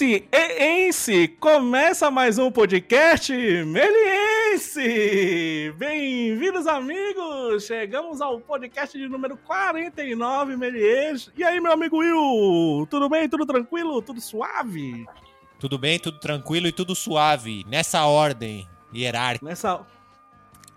Meliense e Ense, começa mais um podcast Meliense! Bem-vindos, amigos! Chegamos ao podcast de número 49, Meliense. E aí, meu amigo Will? Tudo bem? Tudo tranquilo? Tudo suave? Tudo bem, tudo tranquilo e tudo suave, nessa ordem hierárquica. Nessa...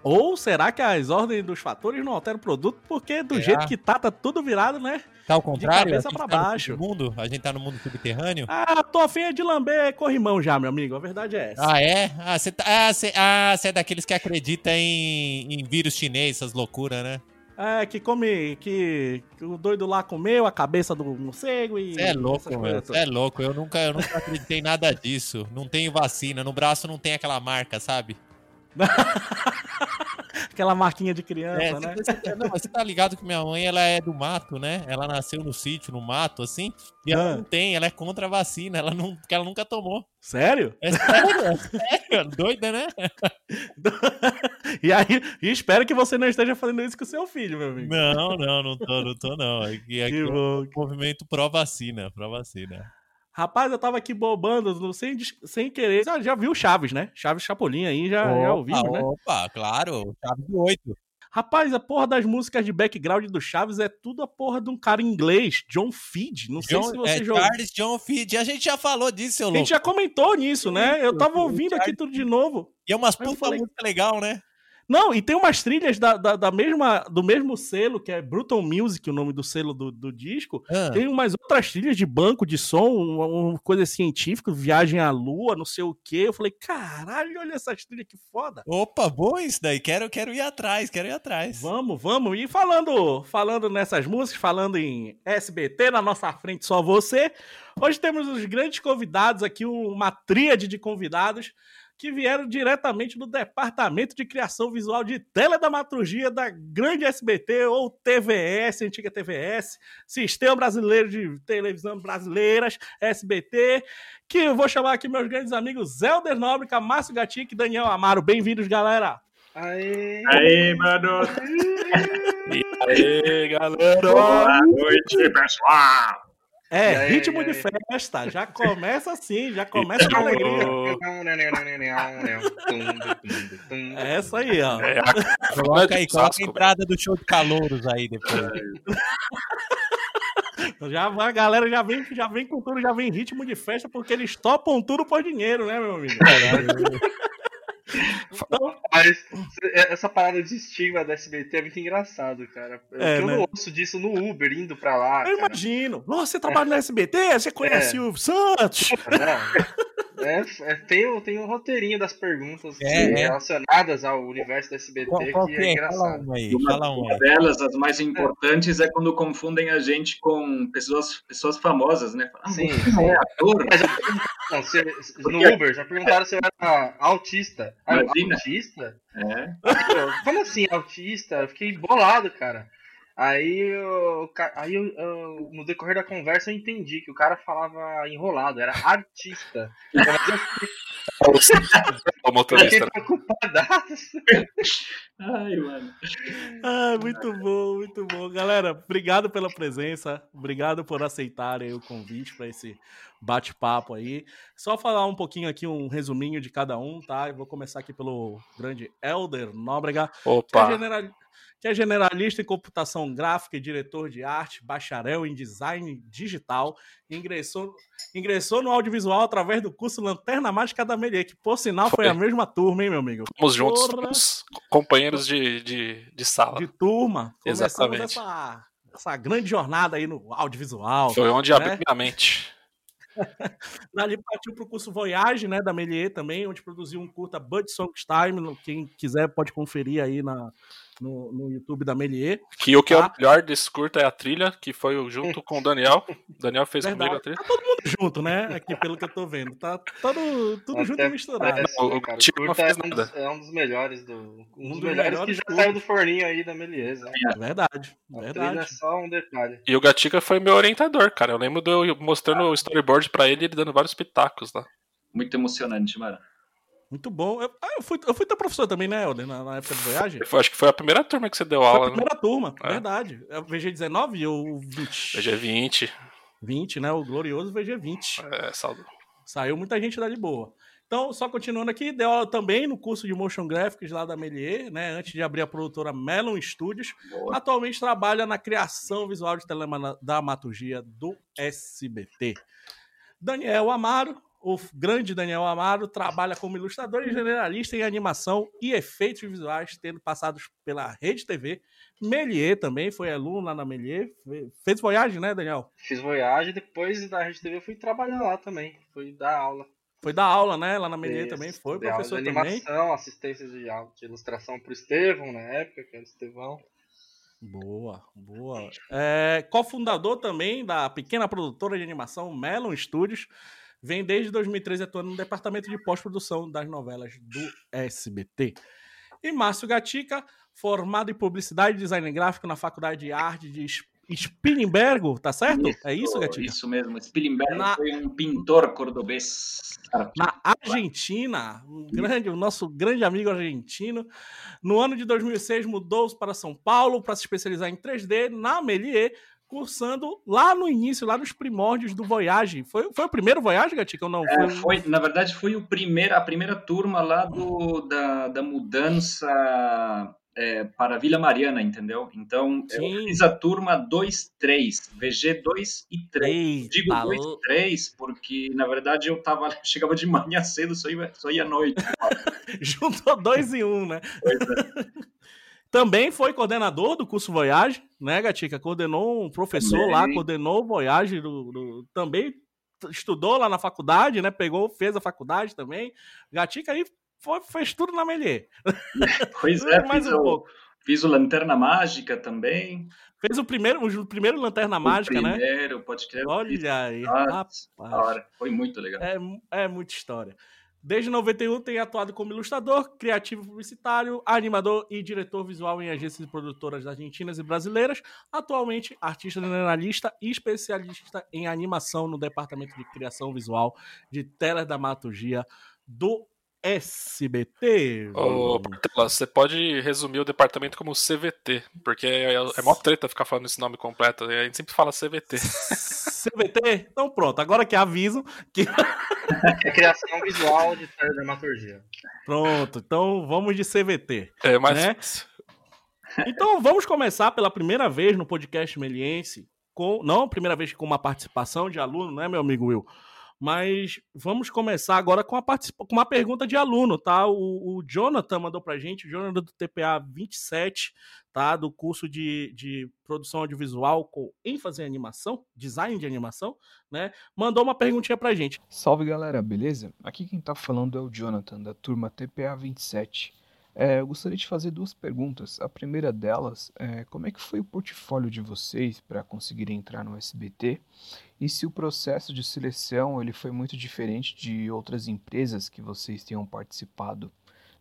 Ou será que as ordens dos fatores não alteram o produto? Porque do jeito que tá, tá tudo virado, né? Tá ao contrário? De cabeça pra tá baixo. Mundo, a gente tá no mundo subterrâneo? Ah, tô afim de lamber corrimão já, meu amigo. A verdade é essa. Ah, é? Ah, você tá, ah, cê, ah, é daqueles que acreditam em, em vírus chinês, essas loucuras, né? É, que come. Que, que, o doido lá comeu a cabeça do morcego e. Você é louco, meu. Você é louco. Eu nunca, eu nunca acreditei em nada disso. Não tenho vacina. No braço não tem aquela marca, sabe? Aquela marquinha de criança, é, né? Você, tá, não, você tá ligado que minha mãe ela é do mato, né? Ela nasceu no sítio, no mato, assim, e ela ah. não tem, ela é contra a vacina, ela não, porque ela nunca tomou. Sério? É sério, é sério, doida, né? e aí, e espero que você não esteja fazendo isso com o seu filho, meu amigo. Não, não, não tô, não tô, não. Aqui, aqui é um movimento pró-vacina, pró-vacina. Rapaz, eu tava aqui bobando, sem, sem querer. Já, já viu Chaves, né? Chaves Chapolin aí, já, opa, já ouvimos, né? Opa, claro. Chaves 8. Rapaz, a porra das músicas de background do Chaves é tudo a porra de um cara inglês, John Feed. Não sei John, se você é jogou. Charles John Feed. A gente já falou disso, seu louco. A gente já comentou nisso, né? Eu tava ouvindo aqui tudo de novo. E é umas puta falei... música legal, né? Não, e tem umas trilhas da, da, da, mesma, do mesmo selo, que é Brutal Music, o nome do selo do, do disco. Ah. Tem umas outras trilhas de banco de som, uma, uma, coisa científica, viagem à lua, não sei o quê. Eu falei, caralho, olha essas trilhas que foda. Opa, bom isso daí. Quero, quero ir atrás, quero ir atrás. Vamos, vamos. E falando, falando nessas músicas, falando em SBT, na nossa frente só você. Hoje temos os grandes convidados aqui, uma tríade de convidados que vieram diretamente do Departamento de Criação Visual de Teledramaturgia da grande SBT ou TVS, antiga TVS, Sistema Brasileiro de Televisão Brasileiras, SBT, que eu vou chamar aqui meus grandes amigos Zelder Nóbrega, Márcio Gatic e Daniel Amaro. Bem-vindos, galera! Aê! Aê, mano! Aê, galera! Boa noite, pessoal! É, aí, ritmo aí, de festa. Já começa assim, já começa com alegria. é essa aí, ó. É, a... Coloca aí, coloca a entrada do show de calouros aí depois. Já a galera já vem, já vem com tudo, já vem ritmo de festa, porque eles topam tudo por dinheiro, né, meu amigo? Então, mas essa parada de estigma da SBT é muito engraçado, cara. É, eu né? não ouço disso no Uber indo pra lá. Eu cara. imagino. Nossa, você trabalha é. na SBT? Você conhece é. o Santos? Não. É, é, tem, tem um roteirinho das perguntas é, é. relacionadas ao universo da SBT qual, qual que é, é engraçado. Fala uma, aí, uma, fala uma delas, as mais importantes, é. quando confundem a gente com pessoas, pessoas famosas, né? Ah, sim, sim. É ator. Mas não, se, no Uber já perguntaram se eu era autista. Imagina. Autista? É. Como assim, autista? Eu fiquei bolado, cara. Aí, eu, aí eu, eu, no decorrer da conversa eu entendi que o cara falava enrolado, era artista. o motorista. Ai, mano. Ah, muito bom, muito bom. Galera, obrigado pela presença, obrigado por aceitarem o convite para esse bate-papo aí. Só falar um pouquinho aqui, um resuminho de cada um, tá? Eu vou começar aqui pelo grande Elder Nóbrega. Opa! Que é generalista em computação gráfica e diretor de arte, bacharel em design digital, ingressou, ingressou no audiovisual através do curso Lanterna Mágica da Melier, que por sinal foi, foi a mesma turma, hein, meu amigo? Fomos juntos, fomos companheiros de, de, de sala. De turma. Exatamente. Essa, essa grande jornada aí no audiovisual. Foi onde né? abriu minha mente. Dali partiu para o curso Voyage, né, da Melier também, onde produziu um curta Bud Songs Time. Quem quiser pode conferir aí na, no, no YouTube da Melier. Que o que tá? é o tá? melhor desse curta é a trilha, que foi junto com o Daniel. O Daniel fez Verdade. comigo a trilha. Tá todo mundo junto, né? Aqui, pelo que eu tô vendo. Tá todo, tudo Até junto e misturado. É, o, cara, o curta é um, dos, é um, dos, melhores do. Um, um dos, dos melhores, melhores, que já saiu do forninho aí da Melier. Né? É verdade. A verdade. é só um detalhe. E o Gatica foi meu orientador, cara. Eu lembro de eu mostrando o storyboard pra ele e ele dando vários pitacos lá. Muito emocionante, mano. Muito bom. Eu, ah, eu, fui, eu fui teu professor também, né, Helder, na, na época do Voyage? Eu acho que foi a primeira turma que você deu aula. Foi a né? primeira né? turma, é. verdade. É o VG19 ou 20? VG20. 20, né? O glorioso VG20. É, saldo. Saiu muita gente dali boa. Então, só continuando aqui, deu aula também no curso de Motion Graphics lá da Melier, né? Antes de abrir a produtora Melon Studios. Boa. Atualmente trabalha na criação visual de teledramaturgia do SBT. Daniel Amaro, o grande Daniel Amaro, trabalha como ilustrador e generalista em animação e efeitos visuais, tendo passado pela Rede TV. Melier também, foi aluno lá na Melier. Fez Voyage, né, Daniel? Fiz Voyage, depois da Rede TV fui trabalhar lá também, fui dar aula. Foi dar aula, né? Lá na Melier também foi, professor de também. animação, assistência de, de ilustração pro Estevão na época, que era o Estevão. Boa, boa. É, cofundador também da pequena produtora de animação Melon Studios. Vem desde 2013 atuando no departamento de pós-produção das novelas do SBT. E Márcio Gatica, formado em publicidade e design gráfico na Faculdade de Arte de Spilimbergo, tá certo? Isso, é isso, Gatinho? Isso mesmo. Spilimbergo na... foi um pintor cordobês. Na Argentina, um grande, o nosso grande amigo argentino. No ano de 2006 mudou para São Paulo para se especializar em 3D na Melier, cursando lá no início, lá nos primórdios do Voyage. Foi, foi o primeiro Voyage, Gatica, ou não? É, foi, na verdade, foi o primeiro, a primeira turma lá do, da, da mudança é, para Vila Mariana, entendeu? Então, Sim. eu fiz a turma 2, 3, VG 2 e 3. Eita, Digo 2 e 3 porque, na verdade, eu tava, chegava de manhã cedo, só ia, só ia à noite. Juntou dois em um, né? Pois é. Também foi coordenador do curso Voyage, né, Gatica? Coordenou um professor também. lá, coordenou o Voyage, do, do, também estudou lá na faculdade, né? Pegou, fez a faculdade também. Gatica aí foi, fez tudo na Melier. Pois é, mais um o, pouco. Fiz o Lanterna Mágica também. Fez o primeiro, o primeiro Lanterna Mágica, primeiro, né? Primeiro, pode crer. Olha aí, rapaz. Foi muito legal. É, é muita história. Desde 91 tem atuado como ilustrador, criativo publicitário, animador e diretor visual em agências e produtoras argentinas e brasileiras. Atualmente, artista generalista e especialista em animação no departamento de criação visual de teledramaturgia do SBT. Ô, Portela, você pode resumir o departamento como CVT, porque é, é mó treta ficar falando esse nome completo. A gente sempre fala CVT. CVT? Então pronto, agora que aviso que. É criação visual de dramaturgia. Pronto, então vamos de CVT. É mais. Né? Então vamos começar pela primeira vez no podcast Meliense, com. Não a primeira vez com uma participação de aluno, né, meu amigo Will? Mas vamos começar agora com, a com uma pergunta de aluno, tá? O, o Jonathan mandou pra gente, o Jonathan do TPA 27, tá? Do curso de, de produção audiovisual com ênfase em animação, design de animação, né? Mandou uma perguntinha pra gente. Salve galera, beleza? Aqui quem tá falando é o Jonathan, da turma TPA 27. É, eu gostaria de fazer duas perguntas. A primeira delas é como é que foi o portfólio de vocês para conseguir entrar no SBT e se o processo de seleção ele foi muito diferente de outras empresas que vocês tenham participado.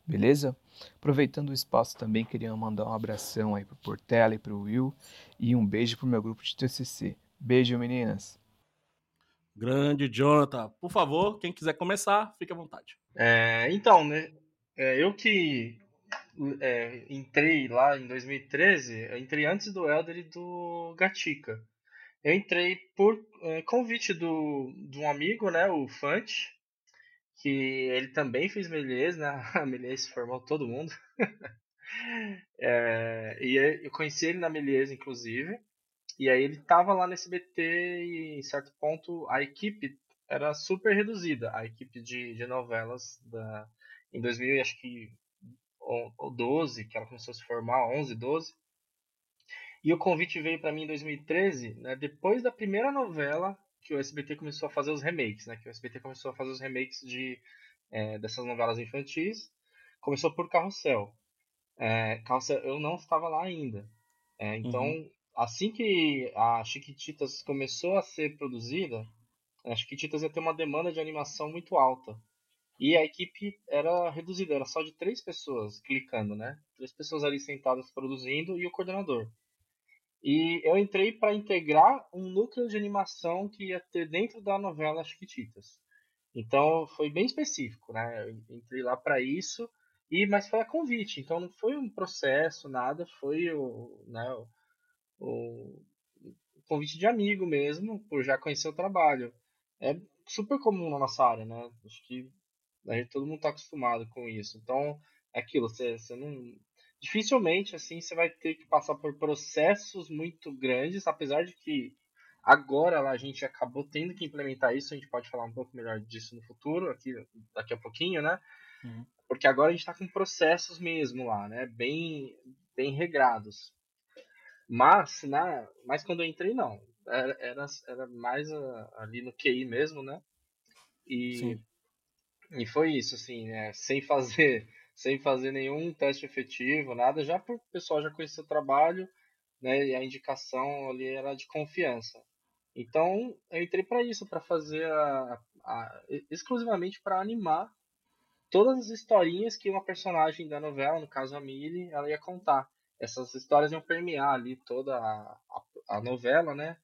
Beleza? Aproveitando o espaço também queria mandar um abração aí pro Portela e pro Will e um beijo pro meu grupo de TCC. Beijo, meninas. Grande Jonathan. Por favor, quem quiser começar, fique à vontade. É, então, né? É, eu que é, entrei lá em 2013, eu entrei antes do Elder e do Gatica. Eu entrei por é, convite do, de um amigo, né, o Fante, que ele também fez Melies, né? A Melies formou todo mundo. é, e eu conheci ele na Melies, inclusive. E aí ele tava lá no SBT e em certo ponto a equipe era super reduzida, a equipe de, de novelas da, em 2000, acho que ou 12, que ela começou a se formar, 11, 12. E o convite veio para mim em 2013, né, depois da primeira novela que o SBT começou a fazer os remakes, né, que o SBT começou a fazer os remakes de, é, dessas novelas infantis. Começou por Carrossel. É, Carrossel eu não estava lá ainda. É, então, uhum. assim que a Chiquititas começou a ser produzida, a Chiquititas ia ter uma demanda de animação muito alta. E a equipe era reduzida, era só de três pessoas clicando, né? Três pessoas ali sentadas produzindo e o coordenador. E eu entrei para integrar um núcleo de animação que ia ter dentro da novela Chiquititas. Então foi bem específico, né? Eu entrei lá para isso, e mas foi a convite, então não foi um processo, nada, foi o, né, o, o convite de amigo mesmo, por já conhecer o trabalho. É super comum na nossa área, né? Acho que a gente, todo mundo está acostumado com isso. Então, é aquilo, você, você não. Dificilmente, assim, você vai ter que passar por processos muito grandes, apesar de que agora lá, a gente acabou tendo que implementar isso, a gente pode falar um pouco melhor disso no futuro, aqui, daqui a pouquinho, né? Uhum. Porque agora a gente está com processos mesmo lá, né? Bem, bem regrados. Mas, na, mas quando eu entrei, não. Era, era, era mais a, ali no QI mesmo, né? E, Sim. E foi isso, assim, né? Sem fazer, sem fazer nenhum teste efetivo, nada, já o pessoal já conhecer o trabalho, né? E a indicação ali era de confiança. Então, eu entrei para isso, para fazer a, a, exclusivamente para animar todas as historinhas que uma personagem da novela, no caso a Millie, ela ia contar. Essas histórias iam permear ali toda a, a, a novela, né?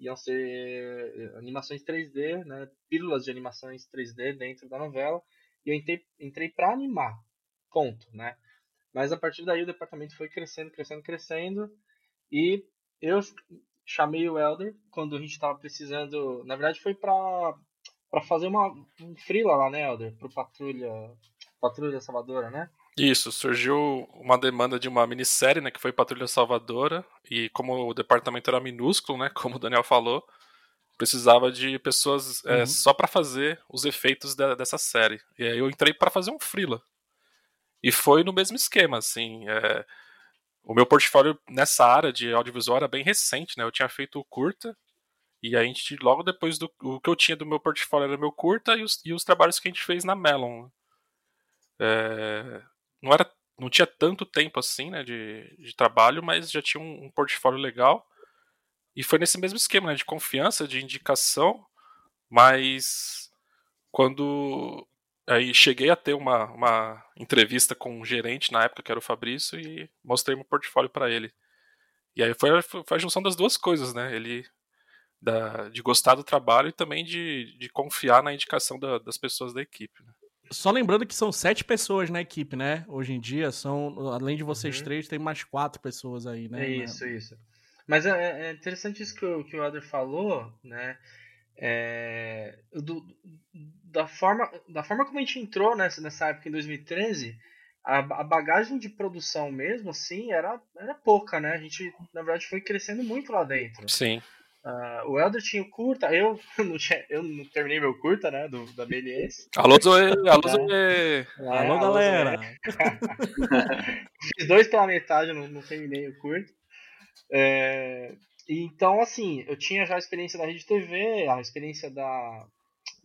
Iam ser eh, animações 3D, né? Pílulas de animações 3D dentro da novela. E eu entrei, entrei para animar, ponto, né? Mas a partir daí o departamento foi crescendo, crescendo, crescendo. E eu chamei o Elder quando a gente estava precisando. Na verdade, foi para fazer uma um freela lá, né, Elder? Pro Patrulha, Patrulha Salvadora, né? Isso, surgiu uma demanda de uma minissérie, né, que foi Patrulha Salvadora, e como o departamento era minúsculo, né, como o Daniel falou, precisava de pessoas é, uhum. é, só para fazer os efeitos da, dessa série. E aí eu entrei para fazer um freela. E foi no mesmo esquema, assim, é, o meu portfólio nessa área de audiovisual era bem recente, né, eu tinha feito curta, e a gente, logo depois do o que eu tinha do meu portfólio era meu curta e os, e os trabalhos que a gente fez na Melon. É, não era não tinha tanto tempo assim, né, de, de trabalho, mas já tinha um, um portfólio legal. E foi nesse mesmo esquema, né, de confiança, de indicação, mas quando aí cheguei a ter uma, uma entrevista com um gerente na época, que era o Fabrício, e mostrei meu portfólio para ele. E aí foi, foi a junção das duas coisas, né? Ele da, de gostar do trabalho e também de, de confiar na indicação da, das pessoas da equipe. Né? Só lembrando que são sete pessoas na equipe, né? Hoje em dia, são além de vocês uhum. três, tem mais quatro pessoas aí, né? É isso, isso. Mas é, é interessante isso que o, que o Adler falou, né? É, do, da, forma, da forma como a gente entrou nessa, nessa época, em 2013, a, a bagagem de produção mesmo, assim, era, era pouca, né? A gente, na verdade, foi crescendo muito lá dentro. Sim. Uh, o Elder tinha o curta, eu não, tinha, eu não terminei meu curta, né, do, da Melies. Alô, Zoe! Alô, Zoe! É, alô, galera! Fiz dois pela metade, não, não terminei o curta. É, então, assim, eu tinha já a experiência da Rede TV, a experiência da,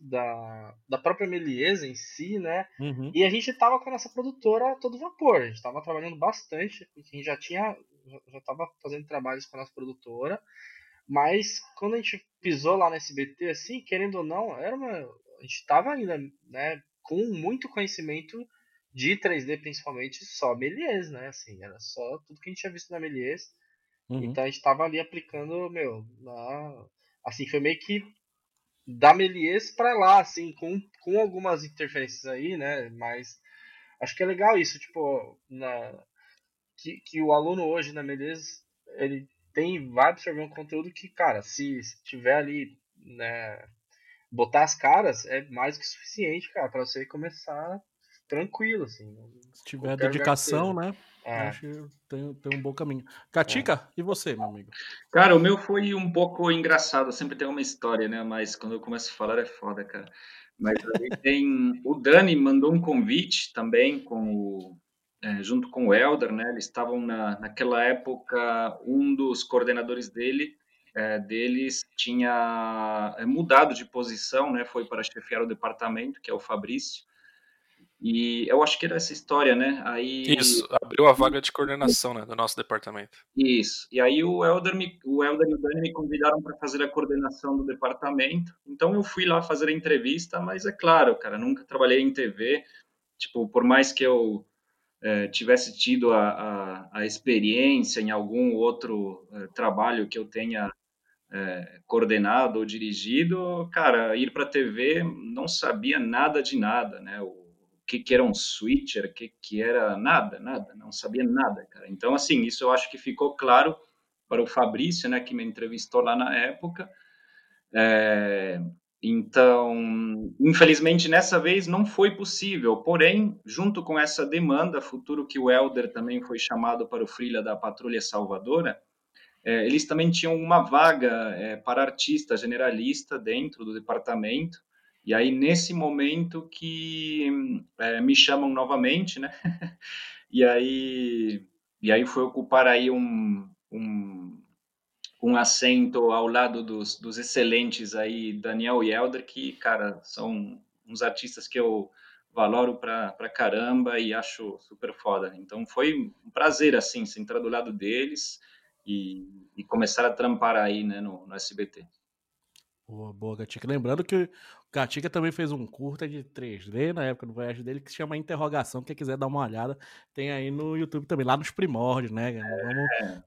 da, da própria Meliesa em si, né? Uhum. E a gente tava com a nossa produtora a todo vapor, a gente tava trabalhando bastante, a gente já tinha, já tava fazendo trabalhos com a nossa produtora, mas quando a gente pisou lá no SBT, assim, querendo ou não, era uma, a gente estava ainda né, com muito conhecimento de 3D, principalmente só Melies, né? Assim, era só tudo que a gente tinha visto na Melies. Uhum. Então a gente estava ali aplicando, meu, na, assim, foi meio que da Melies para lá, assim, com, com algumas interferências aí, né? Mas acho que é legal isso, tipo, na, que, que o aluno hoje na Melies, ele tem, vai absorver um conteúdo que, cara, se, tiver ali, né, botar as caras, é mais que suficiente, cara, para você começar tranquilo, assim. Se tiver dedicação, né? É. Acho que tem, tem um bom caminho. Katika, é. e você, meu amigo? Cara, o meu foi um pouco engraçado, sempre tem uma história, né? Mas quando eu começo a falar é foda, cara. Mas aí tem. O Dani mandou um convite também com o é, junto com o Elder, né? Eles estavam na, naquela época um dos coordenadores dele é, deles tinha é, mudado de posição, né? Foi para chefiar o departamento, que é o Fabrício. E eu acho que era essa história, né? Aí isso abriu a vaga de coordenação, né, do nosso departamento. Isso. E aí o Elder, me, o Elder e o Dani me convidaram para fazer a coordenação do departamento. Então eu fui lá fazer a entrevista, mas é claro, cara, nunca trabalhei em TV. Tipo, por mais que eu é, tivesse tido a, a, a, experiência em algum outro é, trabalho que eu tenha é, coordenado ou dirigido, cara, ir para a TV não sabia nada de nada, né? O, que, que era um switcher, o que, que era nada, nada, não sabia nada, cara. Então, assim, isso eu acho que ficou claro para o Fabrício, né, que me entrevistou lá na época. É, Então, infelizmente, nessa vez não foi possível. Porém, junto com essa demanda, futuro que o Helder também foi chamado para o Freela da Patrulha Salvadora, é, eles também tinham uma vaga é, para artista generalista dentro do departamento. E aí, nesse momento que é, me chamam novamente, né? e aí, e aí foi ocupar aí um, um um assento ao lado dos, dos excelentes aí, Daniel e Elder, que, cara, são uns artistas que eu valoro pra, pra caramba e acho super foda. Então foi um prazer, assim, sentar do lado deles e, e começar a trampar aí, né, no, no SBT. Boa, boa, Gatica. Lembrando que Gatica também fez um curta de 3D na época do voyage dele que se chama Interrogação. Quem quiser dar uma olhada, tem aí no YouTube também, lá nos primórdios, né?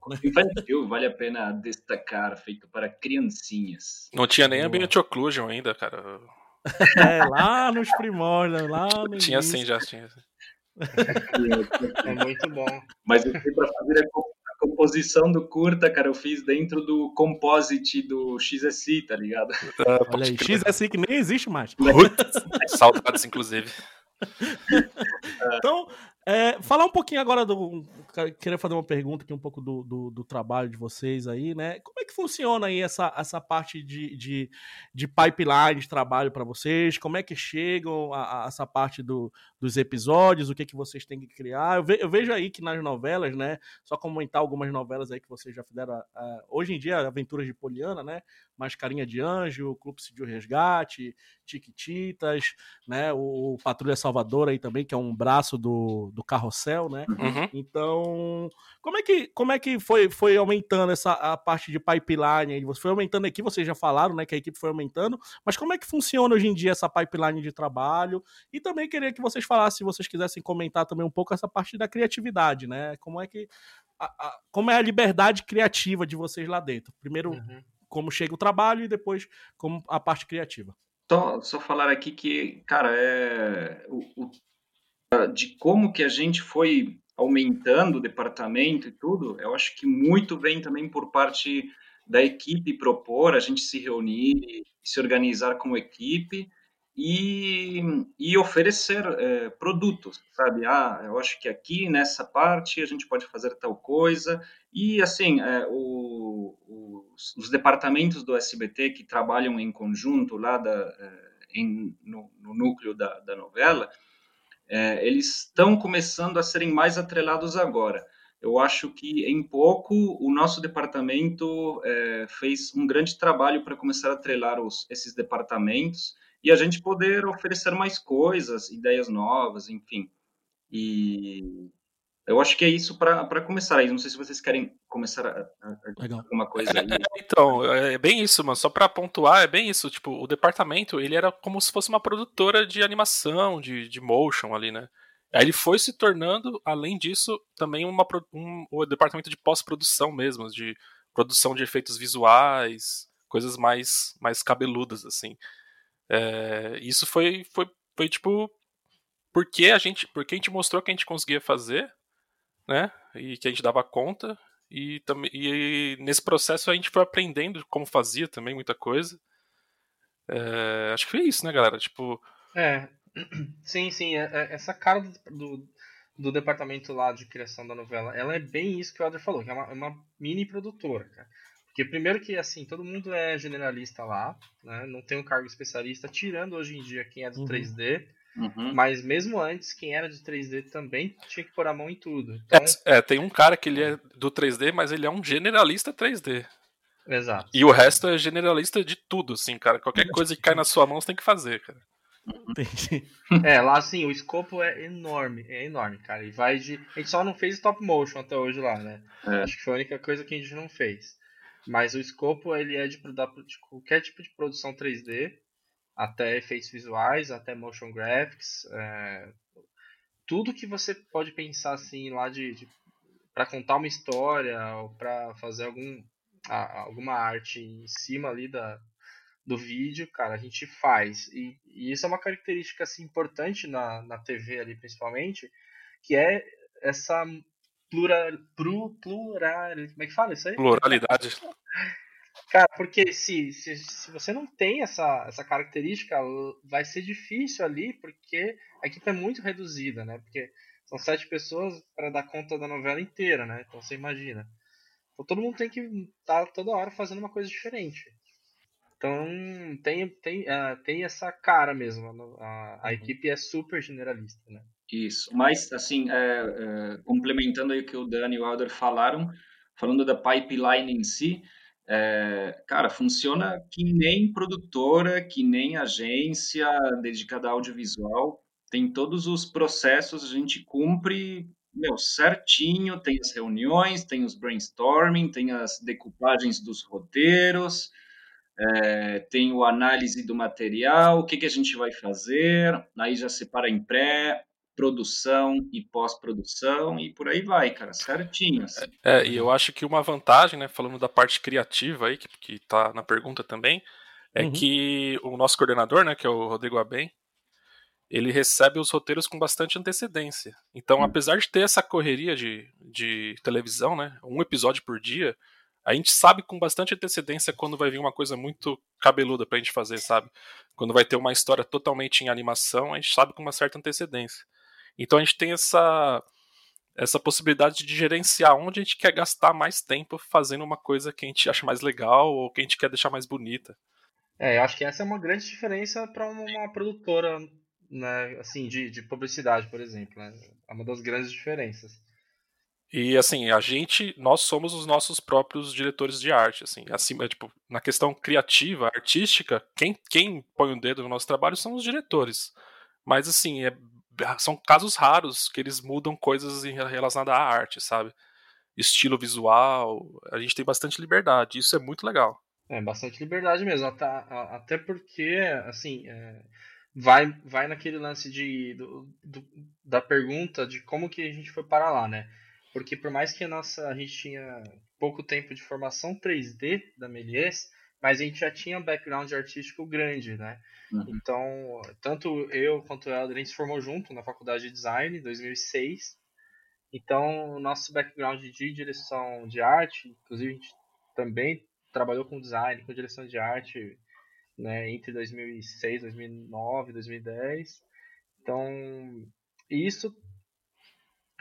Vamos... É, infantil, vale a pena destacar, feito para criancinhas. Não tinha nem Ambient Occlusion ainda, cara. É, lá nos primórdios, lá no Tinha sim, já tinha. É muito bom. Mas eu fui para fazer a composição do curta, cara, eu fiz dentro do composite do XSI, tá ligado? Uh, Olha aí, XSI que nem existe mais. Saudades, inclusive. então, é, falar um pouquinho agora do. Queria fazer uma pergunta aqui um pouco do, do, do, trabalho de vocês aí, né? Como é que funciona aí essa, essa parte de, de, de pipeline de trabalho para vocês? Como é que chegam a, a, essa parte do, dos episódios? O que, que vocês têm que criar? Eu, ve, eu, vejo aí que nas novelas, né? Só comentar algumas novelas aí que vocês já fizeram. Hoje em dia, Aventuras de Poliana, né? Mascarinha de Anjo, Clube de Resgate, Tiquititas, né? O, o Patrulha Salvador aí também, que é um braço do do carrossel, né? Uhum. Então, como é que, como é que foi, foi aumentando essa a parte de pipeline? Você foi aumentando aqui, vocês já falaram, né, que a equipe foi aumentando, mas como é que funciona hoje em dia essa pipeline de trabalho? E também queria que vocês falassem, se vocês quisessem comentar também um pouco essa parte da criatividade, né? Como é que a, a, como é a liberdade criativa de vocês lá dentro? Primeiro, uhum. Como chega o trabalho e depois como a parte criativa. Só, só falar aqui que, cara, é, o, o de como que a gente foi aumentando o departamento e tudo, eu acho que muito vem também por parte da equipe propor, a gente se reunir, se organizar como equipe e, e oferecer é, produtos, sabe? Ah, eu acho que aqui nessa parte a gente pode fazer tal coisa e assim é, o, os, os, departamentos do SBT que trabalham em conjunto lá da, é, em, no, no núcleo da, da novela eles estão começando a serem mais atrelados agora. Eu acho que em pouco o nosso departamento é, fez um grande trabalho para começar a atrelar os, esses departamentos e a gente poder oferecer mais coisas, ideias novas, enfim. E eu acho que é isso para começar. Não sei se vocês querem começar a, a, alguma coisa aí. então, é bem isso, mano. Só para pontuar, é bem isso. Tipo, o departamento, ele era como se fosse uma produtora de animação, de, de motion ali, né? Aí ele foi se tornando, além disso, também uma, um, o departamento de pós-produção mesmo, de produção de efeitos visuais, coisas mais, mais cabeludas, assim. É, isso foi, foi, foi tipo porque a gente porque a gente mostrou que a gente conseguia fazer né? E que a gente dava conta. E, e nesse processo a gente foi aprendendo como fazia também muita coisa. É, acho que foi isso, né, galera? Tipo. É, sim, sim. É, é, essa cara do, do, do, departamento lá de criação da novela, ela é bem isso que o Adler falou, que é uma, é uma mini produtora, cara. Porque primeiro que assim, todo mundo é generalista lá, né? Não tem um cargo especialista, tirando hoje em dia quem é do uhum. 3D. Uhum. Mas mesmo antes, quem era de 3D também tinha que pôr a mão em tudo. Então... É, é, tem um cara que ele é do 3D, mas ele é um generalista 3D. Exato. E o resto é generalista de tudo, assim, cara. Qualquer coisa que cai na sua mão, você tem que fazer, cara. Entendi. É, lá assim, o escopo é enorme, é enorme, cara. E vai de. A gente só não fez stop motion até hoje lá, né? É. Acho que foi a única coisa que a gente não fez. Mas o escopo ele é de, de qualquer tipo de produção 3D até efeitos visuais, até motion graphics, é, tudo que você pode pensar assim lá de, de para contar uma história ou para fazer algum a, alguma arte em cima ali da, do vídeo, cara, a gente faz. E, e, isso é uma característica assim, importante na, na TV ali, principalmente, que é essa plural, plural, como é que fala isso aí? Pluralidade. Cara, porque se, se, se você não tem essa, essa característica, vai ser difícil ali, porque a equipe é muito reduzida, né? Porque são sete pessoas para dar conta da novela inteira, né? Então você imagina. Então todo mundo tem que estar tá toda hora fazendo uma coisa diferente. Então tem, tem, uh, tem essa cara mesmo. A, a uhum. equipe é super generalista, né? Isso. Mas, assim, é, é, complementando aí o que o Dani e o Alder falaram, falando da pipeline em si, é, cara, funciona que nem produtora, que nem agência dedicada a audiovisual. Tem todos os processos, a gente cumpre meu, certinho, tem as reuniões, tem os brainstorming, tem as decupagens dos roteiros, é, tem o análise do material, o que, que a gente vai fazer, aí já separa em pré, produção e pós-produção e por aí vai, cara, certinho. Assim. É, e eu acho que uma vantagem, né, falando da parte criativa aí, que, que tá na pergunta também, é uhum. que o nosso coordenador, né, que é o Rodrigo Abem, ele recebe os roteiros com bastante antecedência. Então, uhum. apesar de ter essa correria de, de televisão, né, um episódio por dia, a gente sabe com bastante antecedência quando vai vir uma coisa muito cabeluda pra gente fazer, sabe? Quando vai ter uma história totalmente em animação, a gente sabe com uma certa antecedência. Então a gente tem essa essa possibilidade de gerenciar onde a gente quer gastar mais tempo fazendo uma coisa que a gente acha mais legal ou que a gente quer deixar mais bonita. É, eu acho que essa é uma grande diferença para uma produtora, né, assim, de, de publicidade, por exemplo. Né? É uma das grandes diferenças. E assim, a gente, nós somos os nossos próprios diretores de arte, assim, acima, tipo, na questão criativa, artística, quem, quem põe o dedo no nosso trabalho são os diretores. Mas assim, é são casos raros que eles mudam coisas relacionadas à arte, sabe? Estilo visual, a gente tem bastante liberdade, isso é muito legal. É, bastante liberdade mesmo, até porque, assim, é, vai, vai naquele lance de, do, do, da pergunta de como que a gente foi para lá, né? Porque por mais que a nossa, a gente tinha pouco tempo de formação 3D da Melies, mas a gente já tinha um background artístico grande, né? Uhum. Então, tanto eu quanto o Helder, a gente se formou junto na faculdade de design em 2006. Então, o nosso background de direção de arte, inclusive a gente também trabalhou com design, com direção de arte, né, entre 2006, 2009, 2010. Então, isso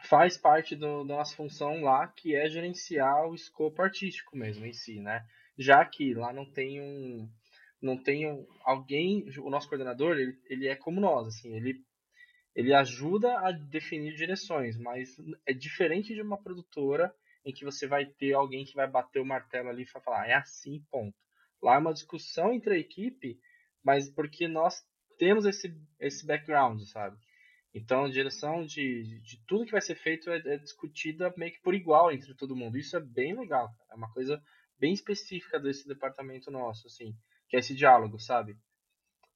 faz parte do, da nossa função lá, que é gerenciar o escopo artístico mesmo em si, né? Já que lá não tem um não tem alguém, o nosso coordenador, ele, ele é como nós, assim, ele, ele ajuda a definir direções, mas é diferente de uma produtora em que você vai ter alguém que vai bater o martelo ali e falar, ah, é assim, ponto. Lá é uma discussão entre a equipe, mas porque nós temos esse, esse background, sabe? Então, a direção de, de tudo que vai ser feito é, é discutida meio que por igual entre todo mundo. Isso é bem legal, é uma coisa bem específica desse departamento nosso, assim que é esse diálogo, sabe?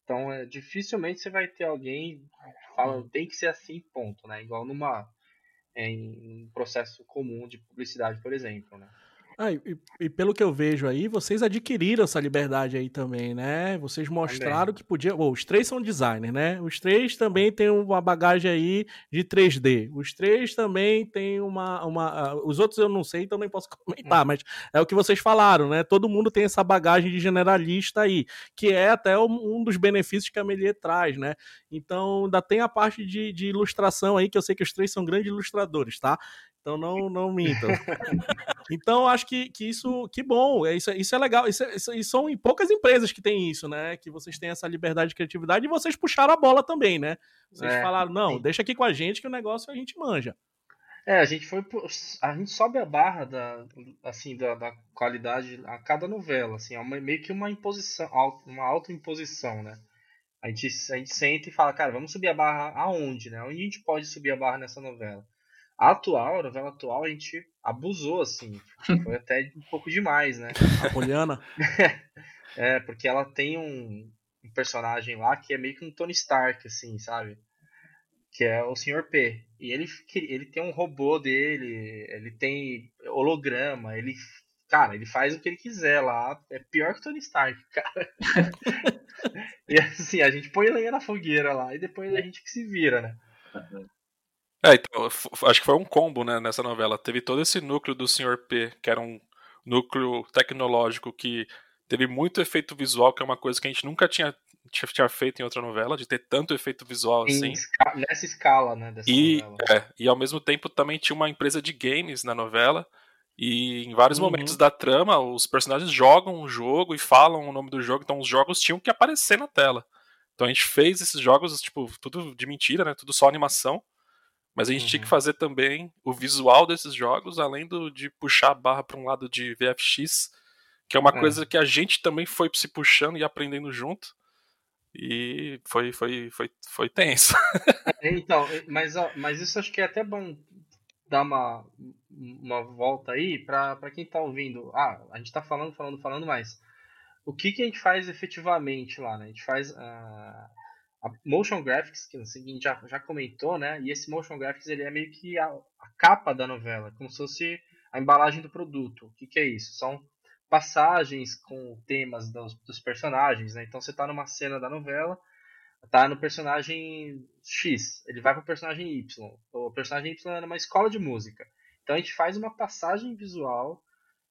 Então, é, dificilmente você vai ter alguém falando tem que ser assim, ponto, né? Igual numa é, em um processo comum de publicidade, por exemplo, né? Ah, e, e, pelo que eu vejo aí, vocês adquiriram essa liberdade aí também, né? Vocês mostraram também. que podia. Bom, os três são designers, né? Os três também têm uma bagagem aí de 3D. Os três também têm uma. uma uh, os outros eu não sei, então nem posso comentar, hum. mas é o que vocês falaram, né? Todo mundo tem essa bagagem de generalista aí, que é até um dos benefícios que a Melier traz, né? Então, ainda tem a parte de, de ilustração aí, que eu sei que os três são grandes ilustradores, tá? Então não, não mintam. então acho que, que isso que bom, é, isso, isso é legal. Isso, é, isso, são em poucas empresas que tem isso, né? Que vocês têm essa liberdade de criatividade e vocês puxaram a bola também, né? Vocês é, falaram, não, sim. deixa aqui com a gente que o negócio a gente manja. É, a gente foi. A gente sobe a barra da, assim, da, da qualidade a cada novela. Assim, é uma, meio que uma imposição, uma autoimposição, né? A gente, a gente senta e fala, cara, vamos subir a barra aonde, né? Onde a gente pode subir a barra nessa novela? A atual, a novela atual, a gente abusou, assim. Foi até um pouco demais, né? A Poliana? é, porque ela tem um, um, personagem lá que é meio que um Tony Stark, assim, sabe? Que é o Sr. P. E ele, ele tem um robô dele, ele tem holograma, ele. Cara, ele faz o que ele quiser lá. É pior que o Tony Stark, cara. e assim, a gente põe lenha na fogueira lá e depois a gente que se vira, né? É, então, acho que foi um combo, né, nessa novela. Teve todo esse núcleo do Sr. P, que era um, núcleo tecnológico que teve muito efeito visual, que é uma coisa que a gente nunca tinha, tinha feito em outra novela, de ter tanto efeito visual assim. Esca nessa escala, né? e, é, e ao mesmo tempo também tinha uma empresa de games na novela. E em vários uhum. momentos da trama, os personagens jogam o jogo e falam o nome do jogo, então os jogos tinham que aparecer na tela. Então a gente fez esses jogos, tipo, tudo de mentira, né? Tudo só animação. Mas a gente uhum. tinha que uhum. fazer também o visual desses jogos, além do, de puxar a barra para um lado de VFX, que é uma é. coisa que a gente também foi se puxando e aprendendo junto. E foi, foi, foi, foi tenso. É, então, mas, mas isso acho que é até bom dar uma, uma volta aí para quem está ouvindo. Ah, a gente está falando, falando, falando, mas o que, que a gente faz efetivamente lá? Né? A gente faz. Uh, a motion graphics, que a gente já, já comentou, né? E esse motion graphics ele é meio que a, a capa da novela, como se fosse a embalagem do produto. O que, que é isso? São passagens com temas dos, dos personagens, né? Então você está numa cena da novela, tá no personagem X, ele vai para o personagem Y. O personagem Y é uma escola de música. Então a gente faz uma passagem visual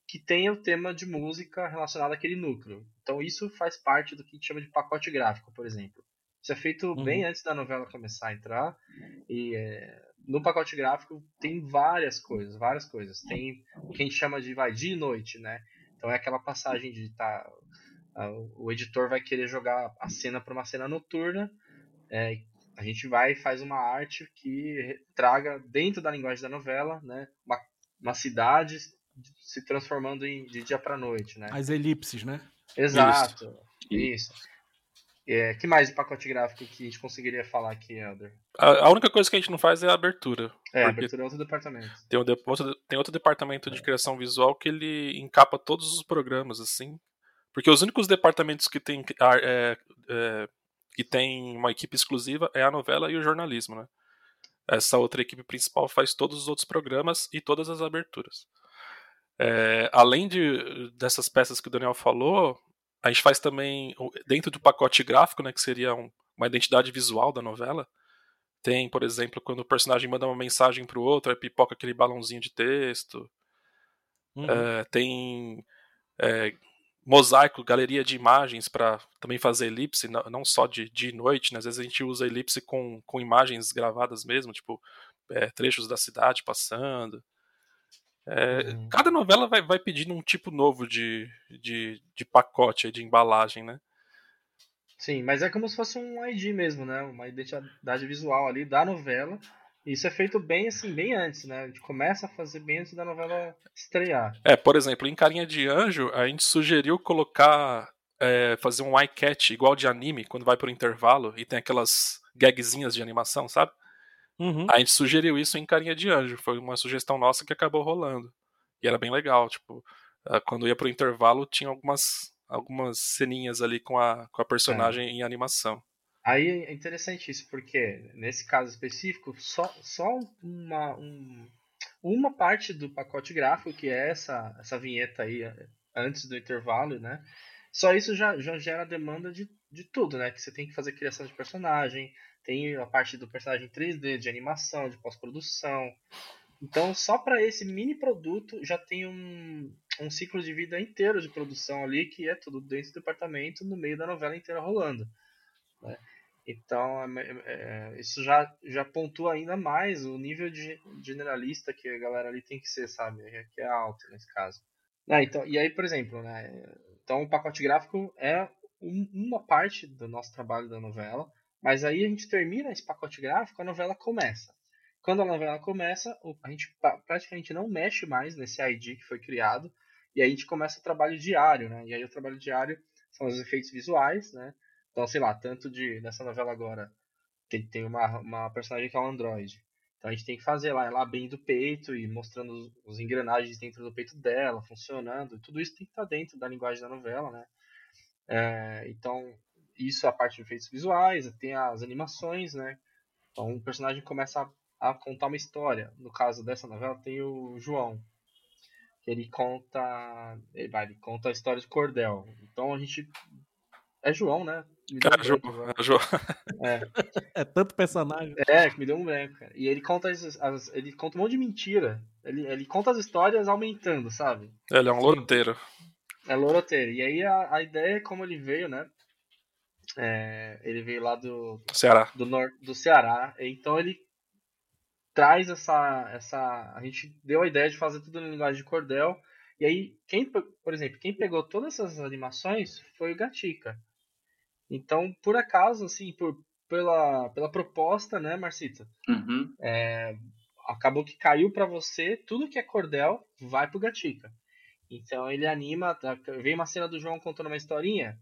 que tenha o tema de música relacionado àquele núcleo. Então isso faz parte do que a gente chama de pacote gráfico, por exemplo. Isso é feito uhum. bem antes da novela começar a entrar. E é, no pacote gráfico tem várias coisas, várias coisas. Tem o que a gente chama de vai dia e noite, né? Então é aquela passagem de tá, o editor vai querer jogar a cena para uma cena noturna. É, a gente vai e faz uma arte que traga dentro da linguagem da novela, né? Uma, uma cidade se transformando em, de dia para noite, né? As elipses, né? Exato. Isso. isso. É, que mais de pacote gráfico que a gente conseguiria falar aqui, Elder? A, a, única coisa que a gente não faz é a abertura. É, a abertura é outro departamento. Tem, um de, outro, tem outro departamento de é. criação visual que ele encapa todos os programas, assim. Porque os únicos departamentos que tem, é, é, que tem uma equipe exclusiva é a novela e o jornalismo, né? Essa outra equipe principal faz todos os outros programas e todas as aberturas. É, além de, dessas peças que o Daniel falou, a gente faz também, dentro do pacote gráfico, né, que seria um, uma identidade visual da novela, tem, por exemplo, quando o personagem manda uma mensagem para o outro, aí pipoca aquele balãozinho de texto. Uhum. É, tem é, mosaico, galeria de imagens para também fazer elipse, não só de dia e noite, né? às vezes a gente usa elipse com, com imagens gravadas mesmo, tipo é, trechos da cidade passando. É, uhum. Cada novela vai, vai pedindo um tipo novo de, de, de pacote, de embalagem, né? Sim, mas é como se fosse um ID mesmo, né? Uma identidade visual ali da novela. Isso é feito bem assim, bem antes, né? A gente começa a fazer bem antes da novela estrear. É, por exemplo, em Carinha de Anjo, a gente sugeriu colocar. É, fazer um iCat igual de anime, quando vai pro intervalo e tem aquelas gagzinhas de animação, sabe? Uhum. A gente sugeriu isso em Carinha de Anjo. Foi uma sugestão nossa que acabou rolando. E era bem legal. Tipo, ah, quando ia pro intervalo, tinha algumas, algumas ceninhas ali com a, com a personagem é. em animação. Aí é interessante isso, porque nesse caso específico, só, só uma, um, uma parte do pacote gráfico, que é essa, essa vinheta aí antes do intervalo, né? Só isso já, já gera demanda de, de tudo, né? Que você tem que fazer criação de personagem, tem a parte do personagem 3D, de animação, de pós-produção. Então, só para esse mini produto já tem um, um ciclo de vida inteiro de produção ali, que é tudo dentro do departamento, no meio da novela inteira rolando. Né? Então, é, é, é, isso já, já pontua ainda mais o nível de generalista que a galera ali tem que ser, sabe? Que é alto nesse caso. Ah, então, e aí, por exemplo, né? Então, o pacote gráfico é um, uma parte do nosso trabalho da novela. Mas aí a gente termina esse pacote gráfico, a novela começa. Quando a novela começa, a gente praticamente não mexe mais nesse ID que foi criado, e aí a gente começa o trabalho diário, né? E aí o trabalho diário são os efeitos visuais, né? Então, sei lá, tanto de nessa novela agora tem, tem uma, uma personagem que é um androide. Então a gente tem que fazer lá ela abrindo o peito e mostrando os, os, engrenagens dentro do peito dela, funcionando. Tudo isso tem que estar dentro da linguagem da novela, né? É, então isso é a parte de efeitos visuais, tem as animações, né? Então o personagem começa a, a, contar uma história. No caso dessa novela tem o João, que ele conta, ele, vai, ele conta a história de Cordel. Então a gente é João, né? me deu um branco, é. é tanto personagem. É, que me deu um branco, cara. E ele conta, as, as, ele conta um monte de mentira. Ele, ele conta as histórias aumentando, sabe? Ele é um loroteiro. É loroteiro. E aí a, a ideia é como ele veio, né? É, ele veio lá do Ceará. Do, nor, do Ceará. Então ele traz essa, essa. A gente deu a ideia de fazer tudo em linguagem de cordel. E aí, quem, por exemplo, quem pegou todas essas animações foi o Gatica. Então, por acaso, assim, por, pela, pela proposta, né, Marcita? Uhum. É, acabou que caiu para você, tudo que é cordel vai pro Gatica. Então ele anima, tá, vem uma cena do João contando uma historinha,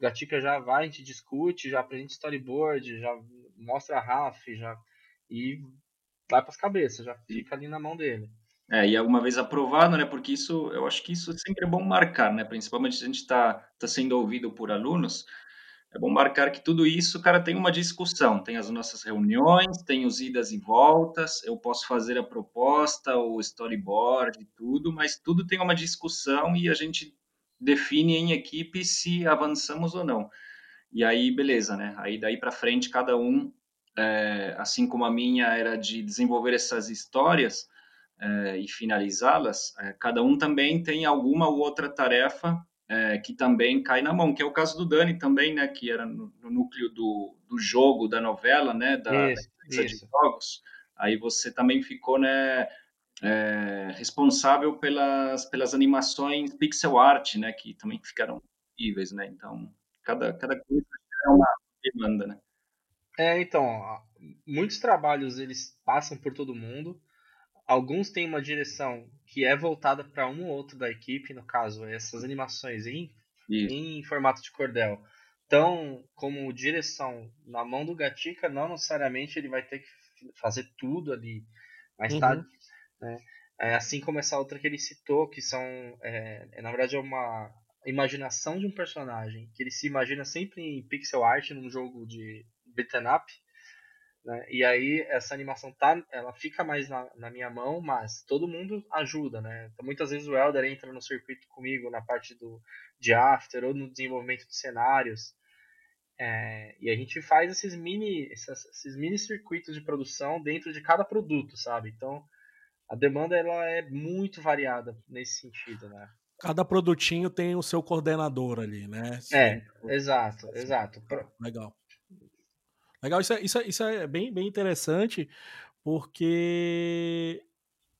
Gatica já vai, a gente discute, já apresenta storyboard, já mostra a RAF, já e vai para as cabeças, já fica ali na mão dele. É, e alguma vez aprovado, né? Porque isso, eu acho que isso sempre é bom marcar, né? Principalmente se a gente está tá sendo ouvido por alunos, é bom marcar que tudo isso, cara, tem uma discussão. Tem as nossas reuniões, tem os idas e voltas. Eu posso fazer a proposta, o storyboard, tudo, mas tudo tem uma discussão e a gente define em equipe se avançamos ou não. E aí, beleza, né? Aí daí para frente, cada um, é, assim como a minha era de desenvolver essas histórias é, e finalizá-las, é, cada um também tem alguma ou outra tarefa é, que também cai na mão, que é o caso do Dani também, né, que era no, no núcleo do, do jogo, da novela, né, da, isso, da de jogos. Aí você também ficou, né, é, responsável pelas, pelas animações pixel art, né, que também ficaram incríveis, né, então cada, cada coisa é uma demanda, né. É, então, muitos trabalhos eles passam por todo mundo, alguns têm uma direção que é voltada para um ou outro da equipe, no caso, essas animações em, em formato de cordel. Então, como direção na mão do Gatica, não necessariamente ele vai ter que fazer tudo ali, mas uhum. Né? É, assim como essa outra que ele citou, que são, é, é, na verdade, é uma imaginação de um personagem, que ele se imagina sempre em pixel art num jogo de beat'em up, né? E aí essa animação tá, ela fica mais na, na, minha mão, mas todo mundo ajuda, né? Então, muitas vezes o Elder entra no circuito comigo na parte do de after ou no desenvolvimento de cenários. É, e a gente faz esses mini, esses, esses mini circuitos de produção dentro de cada produto, sabe? Então a demanda ela é muito variada nesse sentido, né? Cada produtinho tem o seu coordenador ali, né? É, exato, exato. Legal. Legal, isso é, isso é, isso é bem, bem interessante, porque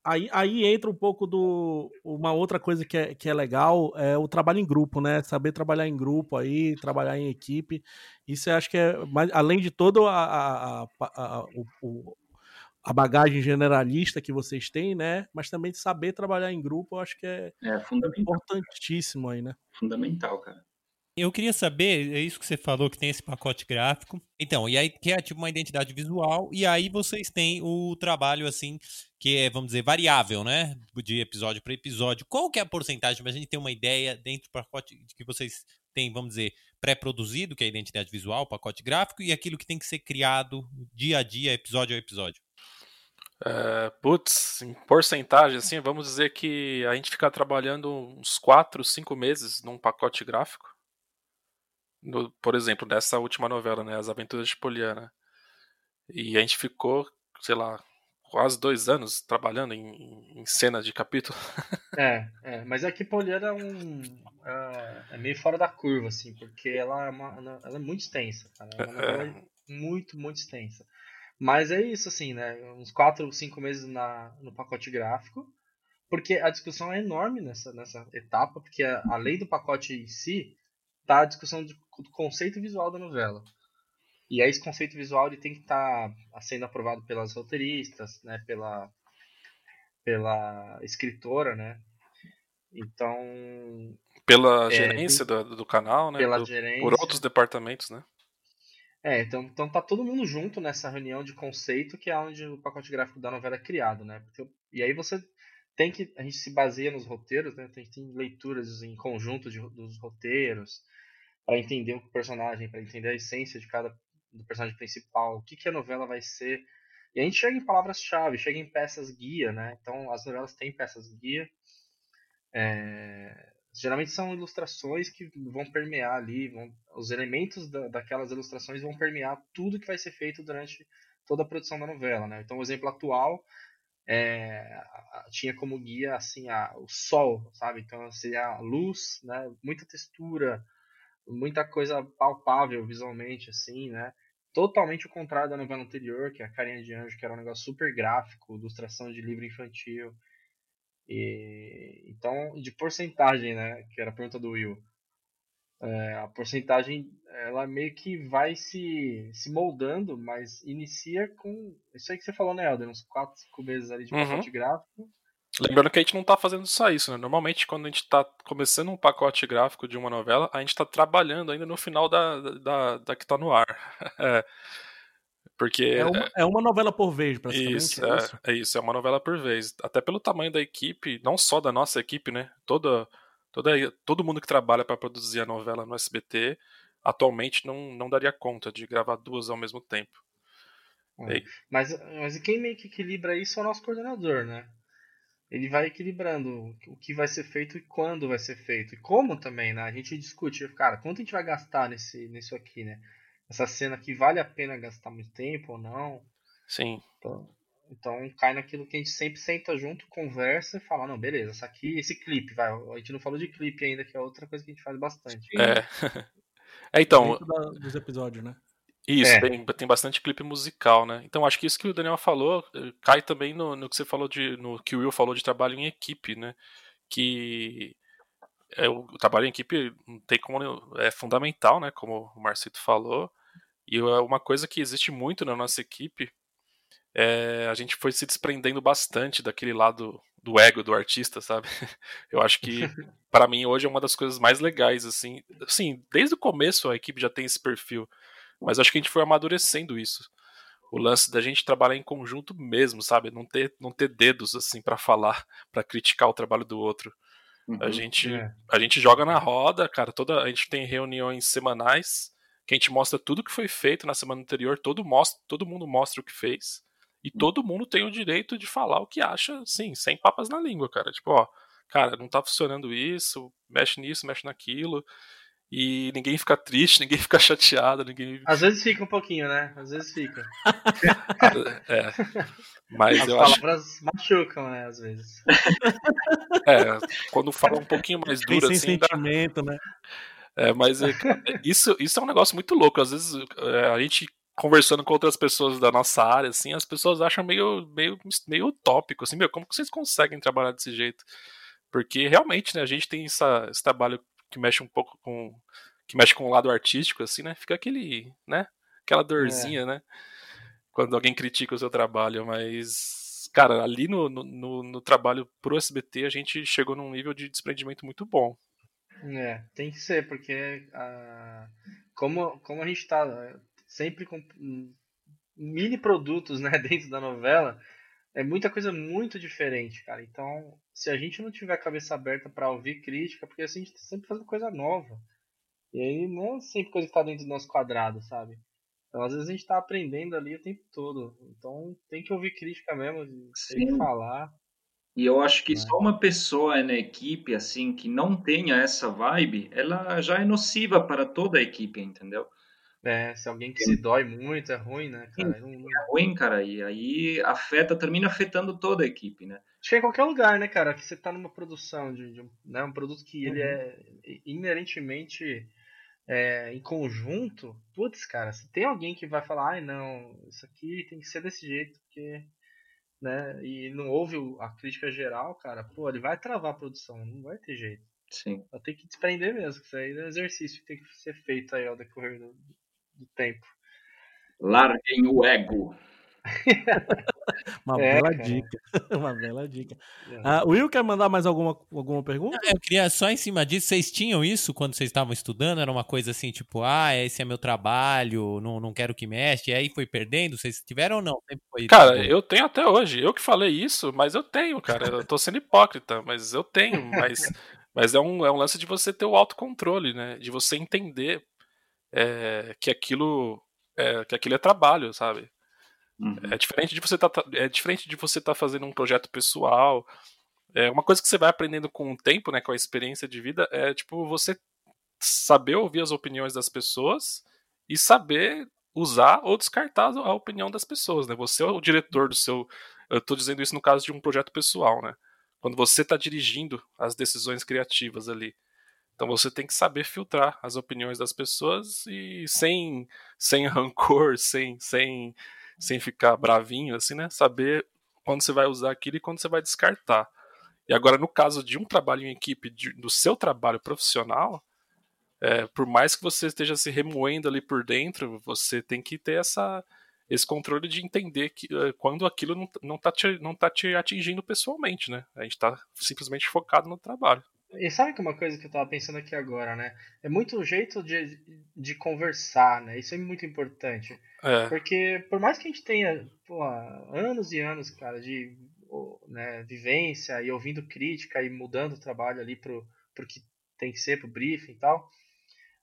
aí, aí entra um pouco do. Uma outra coisa que é, que é legal é o trabalho em grupo, né? Saber trabalhar em grupo aí, trabalhar em equipe. Isso eu acho que é. Mais, além de todo a, a, a, a o, a bagagem generalista que vocês têm, né? Mas também saber trabalhar em grupo, eu acho que é, é importantíssimo aí, né? Fundamental, cara. Eu queria saber, é isso que você falou, que tem esse pacote gráfico. Então, e aí que é tipo uma identidade visual, e aí vocês têm o trabalho, assim, que é, vamos dizer, variável, né? De episódio para episódio. Qual que é a porcentagem, pra gente ter uma ideia dentro do pacote que vocês têm, vamos dizer, pré-produzido, que é a identidade visual, pacote gráfico, e aquilo que tem que ser criado dia a dia, episódio a episódio? Uh, putz, em porcentagem, assim, vamos dizer que a gente fica trabalhando uns 4, 5 meses num pacote gráfico no, por exemplo, nessa última novela, né, As Aventuras de Poliana. E a gente ficou, sei lá, quase dois anos trabalhando em, em cena de capítulo. É, é, mas aqui Poliana é um. É, é, meio fora da curva, assim, porque ela é, uma, ela é muito extensa, cara. É uma novela é. muito, muito extensa. Mas é isso, assim, né? Uns quatro, cinco meses na, no pacote gráfico. Porque a discussão é enorme nessa, nessa etapa, porque além do pacote em si, tá a discussão do conceito visual da novela. E aí esse conceito visual ele tem que estar tá sendo aprovado pelas roteiristas, né, pela pela escritora, né? Então, pela é, gerência tem, do, do, canal, né? Pela do, gerência. Por outros departamentos, né? É, então, então tá todo mundo junto nessa reunião de conceito que é onde o pacote gráfico da novela é criado, né? Porque, e aí você tem que a gente se baseia nos roteiros, né? Gente tem leituras em conjunto de, dos roteiros para entender o personagem, para entender a essência de cada do personagem principal, o que, que a novela vai ser. E a gente chega em palavras-chave, chega em peças guia, né? Então as novelas têm peças guia. É... geralmente são ilustrações que vão permear ali, vão, os elementos da, daquelas ilustrações vão permear tudo que vai ser feito durante toda a produção da novela, né? Então, o exemplo atual é, tinha como guia assim a, o sol, sabe? Então seria a luz, né? Muita textura, muita coisa palpável visualmente, assim, né? Totalmente o contrário da novela anterior, que é a Carinha de Anjo, que era um negócio super gráfico, ilustração de livro infantil. E, então, de porcentagem, né? Que era a pergunta do Will. É, a porcentagem, ela meio que vai se, se moldando, mas inicia com isso aí que você falou, né, Helder? Uns 4, 5 meses ali de uhum. pacote gráfico. Lembrando que a gente não está fazendo só isso, né? Normalmente, quando a gente está começando um pacote gráfico de uma novela, a gente está trabalhando ainda no final da, da, da que está no ar. é. Porque. É uma, é uma, novela por vez, praticamente. Isso é, isso, é, é isso, é uma novela por vez. Até pelo tamanho da equipe, não só da nossa equipe, né? Toda, toda, todo mundo que trabalha para produzir a novela no SBT atualmente não, não daria conta de gravar duas ao mesmo tempo. É. Mas, mas quem meio que equilibra isso é o nosso coordenador, né? Ele vai equilibrando o que vai ser feito e quando vai ser feito. E como também, né? A gente discute, cara, quanto a gente vai gastar nesse, nisso aqui, né? Essa cena aqui vale a pena gastar muito tempo ou não. Sim. Então, então cai naquilo que a gente sempre senta junto, conversa e fala, não, beleza, essa aqui, esse clipe, vai. A gente não falou de clipe ainda, que é outra coisa que a gente faz bastante. É. é então. Da, dos episódios, né? Isso, é. tem, tem bastante clipe musical, né? Então acho que isso que o Daniel falou eh, cai também no, no que você falou de. no que o Will falou de trabalho em equipe, né? Que é, o, o trabalho em equipe tem como é fundamental, né? Como o Marcito falou. E é uma coisa que existe muito na nossa equipe é a gente foi se desprendendo bastante daquele lado do ego do artista, sabe? Eu acho que para mim hoje é uma das coisas mais legais assim. Assim, desde o começo a equipe já tem esse perfil, mas acho que a gente foi amadurecendo isso. O lance da gente trabalhar em conjunto mesmo, sabe? Não ter não ter dedos assim para falar, para criticar o trabalho do outro. Uhum, a gente é. a gente joga na roda, cara, toda a gente tem reuniões semanais que a gente mostra tudo que foi feito na semana anterior, todo, mostra, todo mundo mostra o que fez, e hum. todo mundo tem o direito de falar o que acha, sim, sem papas na língua, cara. Tipo, ó, cara, não tá funcionando isso, mexe nisso, mexe naquilo. E ninguém fica triste, ninguém fica chateado, ninguém. Às vezes fica um pouquinho, né? Às vezes fica. é. Mas As eu palavras acho... machucam, né? Às vezes. É, quando fala um pouquinho mais duro Tem assim. sentimento, dá... né? É, mas é, isso, isso é um negócio muito louco. Às vezes é, a gente conversando com outras pessoas da nossa área, assim, as pessoas acham meio, meio, meio utópico, assim, meu, como que vocês conseguem trabalhar desse jeito? Porque realmente, né, a gente tem essa, esse trabalho que mexe um pouco com que mexe com o lado artístico, assim, né? Fica aquele, né? Aquela dorzinha, é. né? Quando alguém critica o seu trabalho, mas cara, ali no, no, no trabalho pro SBT a gente chegou num nível de desprendimento muito bom. É, tem que ser, porque a, como, como a gente está sempre com mini produtos né, dentro da novela, é muita coisa muito diferente, cara. Então, se a gente não tiver a cabeça aberta para ouvir crítica, porque assim, a gente tá sempre fazendo coisa nova. E aí não é sempre coisa que está dentro do nosso quadrado, sabe? Então, às vezes a gente está aprendendo ali o tempo todo. Então, tem que ouvir crítica mesmo, tem que falar. E eu acho que só uma pessoa na equipe, assim, que não tenha essa vibe, ela já é nociva para toda a equipe, entendeu? É, se alguém que se dói muito, é ruim, né, cara? Sim, é ruim, cara, e aí afeta, termina afetando toda a equipe, né? Acho que é em qualquer lugar, né, cara, que você tá numa produção de, de né, um produto que ele uhum. é inerentemente é, em conjunto, putz, cara, se tem alguém que vai falar, ai não, isso aqui tem que ser desse jeito, porque né? E não houve a crítica geral, cara, pô, ele vai travar a produção, não vai ter jeito. Sim. Vai ter que desprender mesmo, isso aí é um exercício que tem que ser feito aí ao decorrer do, do tempo. Larguem o ego. Uma é, bela cara. dica. Uma bela dica. Uh, Will, quer mandar mais alguma, alguma pergunta? eu queria só em cima disso, vocês tinham isso quando vocês estavam estudando? Era uma coisa assim, tipo, ah, esse é meu trabalho, não, não quero que mexe, e aí foi perdendo? Vocês tiveram ou não? cara, tipo... eu tenho até hoje. Eu que falei isso, mas eu tenho, cara. Eu tô sendo hipócrita, mas eu tenho. Mas, mas é, um, é um lance de você ter o autocontrole, né? De você entender é, que aquilo é, que aquilo é trabalho, sabe? Uhum. É diferente de você tá, é diferente de você estar tá fazendo um projeto pessoal É uma coisa que você vai aprendendo com o tempo, né, com a experiência de vida, é tipo você saber ouvir as opiniões das pessoas e saber usar ou descartar a opinião das pessoas, né? Você é o diretor do seu. Eu estou dizendo isso no caso de um projeto pessoal, né? Quando você está dirigindo as decisões criativas ali. Então você tem que saber filtrar as opiniões das pessoas e sem, sem rancor, sem, sem, sem ficar bravinho, assim, né? Saber quando você vai usar aquilo e quando você vai descartar. E agora, no caso de um trabalho em equipe, de, do seu trabalho profissional, é, por mais que você esteja se remoendo ali por dentro, você tem que ter essa, esse controle de entender que é, quando aquilo não, não, tá te, não tá te atingindo pessoalmente, né? A gente está simplesmente focado no trabalho. E sabe que uma coisa que eu estava pensando aqui agora, né? É muito o jeito de, de conversar, né? Isso é muito importante. É. Porque por mais que a gente tenha pô, anos e anos, cara, de né, vivência e ouvindo crítica e mudando o trabalho ali pro, pro que tem que ser, pro briefing e tal,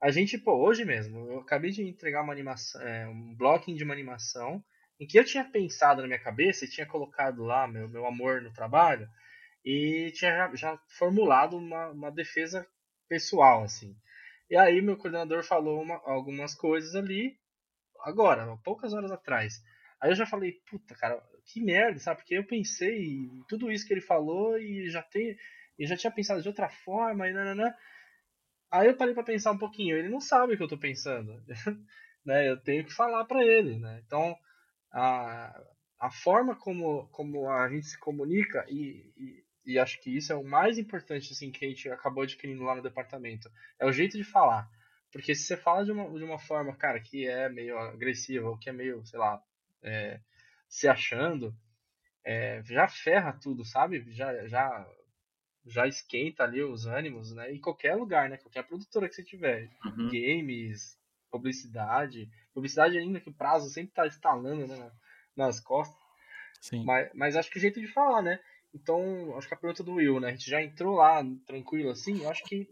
a gente, pô, hoje mesmo, eu acabei de entregar uma animação, é, um blocking de uma animação em que eu tinha pensado na minha cabeça e tinha colocado lá meu, meu amor no trabalho e tinha já, já formulado uma, uma defesa pessoal, assim. E aí meu coordenador falou uma, algumas coisas ali, agora, poucas horas atrás. Aí eu já falei, puta, cara, que merda, sabe? Porque eu pensei em tudo isso que ele falou e já tem, eu já tinha pensado de outra forma e nananã. Aí eu parei para pensar um pouquinho, ele não sabe o que eu tô pensando, né? Eu tenho que falar para ele, né? Então, a, a forma como, como a gente se comunica e, e, e, acho que isso é o mais importante assim que a gente acabou adquirindo lá no departamento, é o jeito de falar. Porque se você fala de uma, de uma forma, cara, que é meio agressiva ou que é meio, sei lá, é, se achando, é, já ferra tudo, sabe? Já, já já esquenta ali os ânimos, né? Em qualquer lugar, né? Qualquer produtora que você tiver. Uhum. Games, publicidade. Publicidade ainda que o prazo sempre tá instalando né? nas costas. Sim. Mas, mas acho que o jeito de falar, né? Então, acho que a pergunta do Will, né? A gente já entrou lá tranquilo assim. Eu acho que.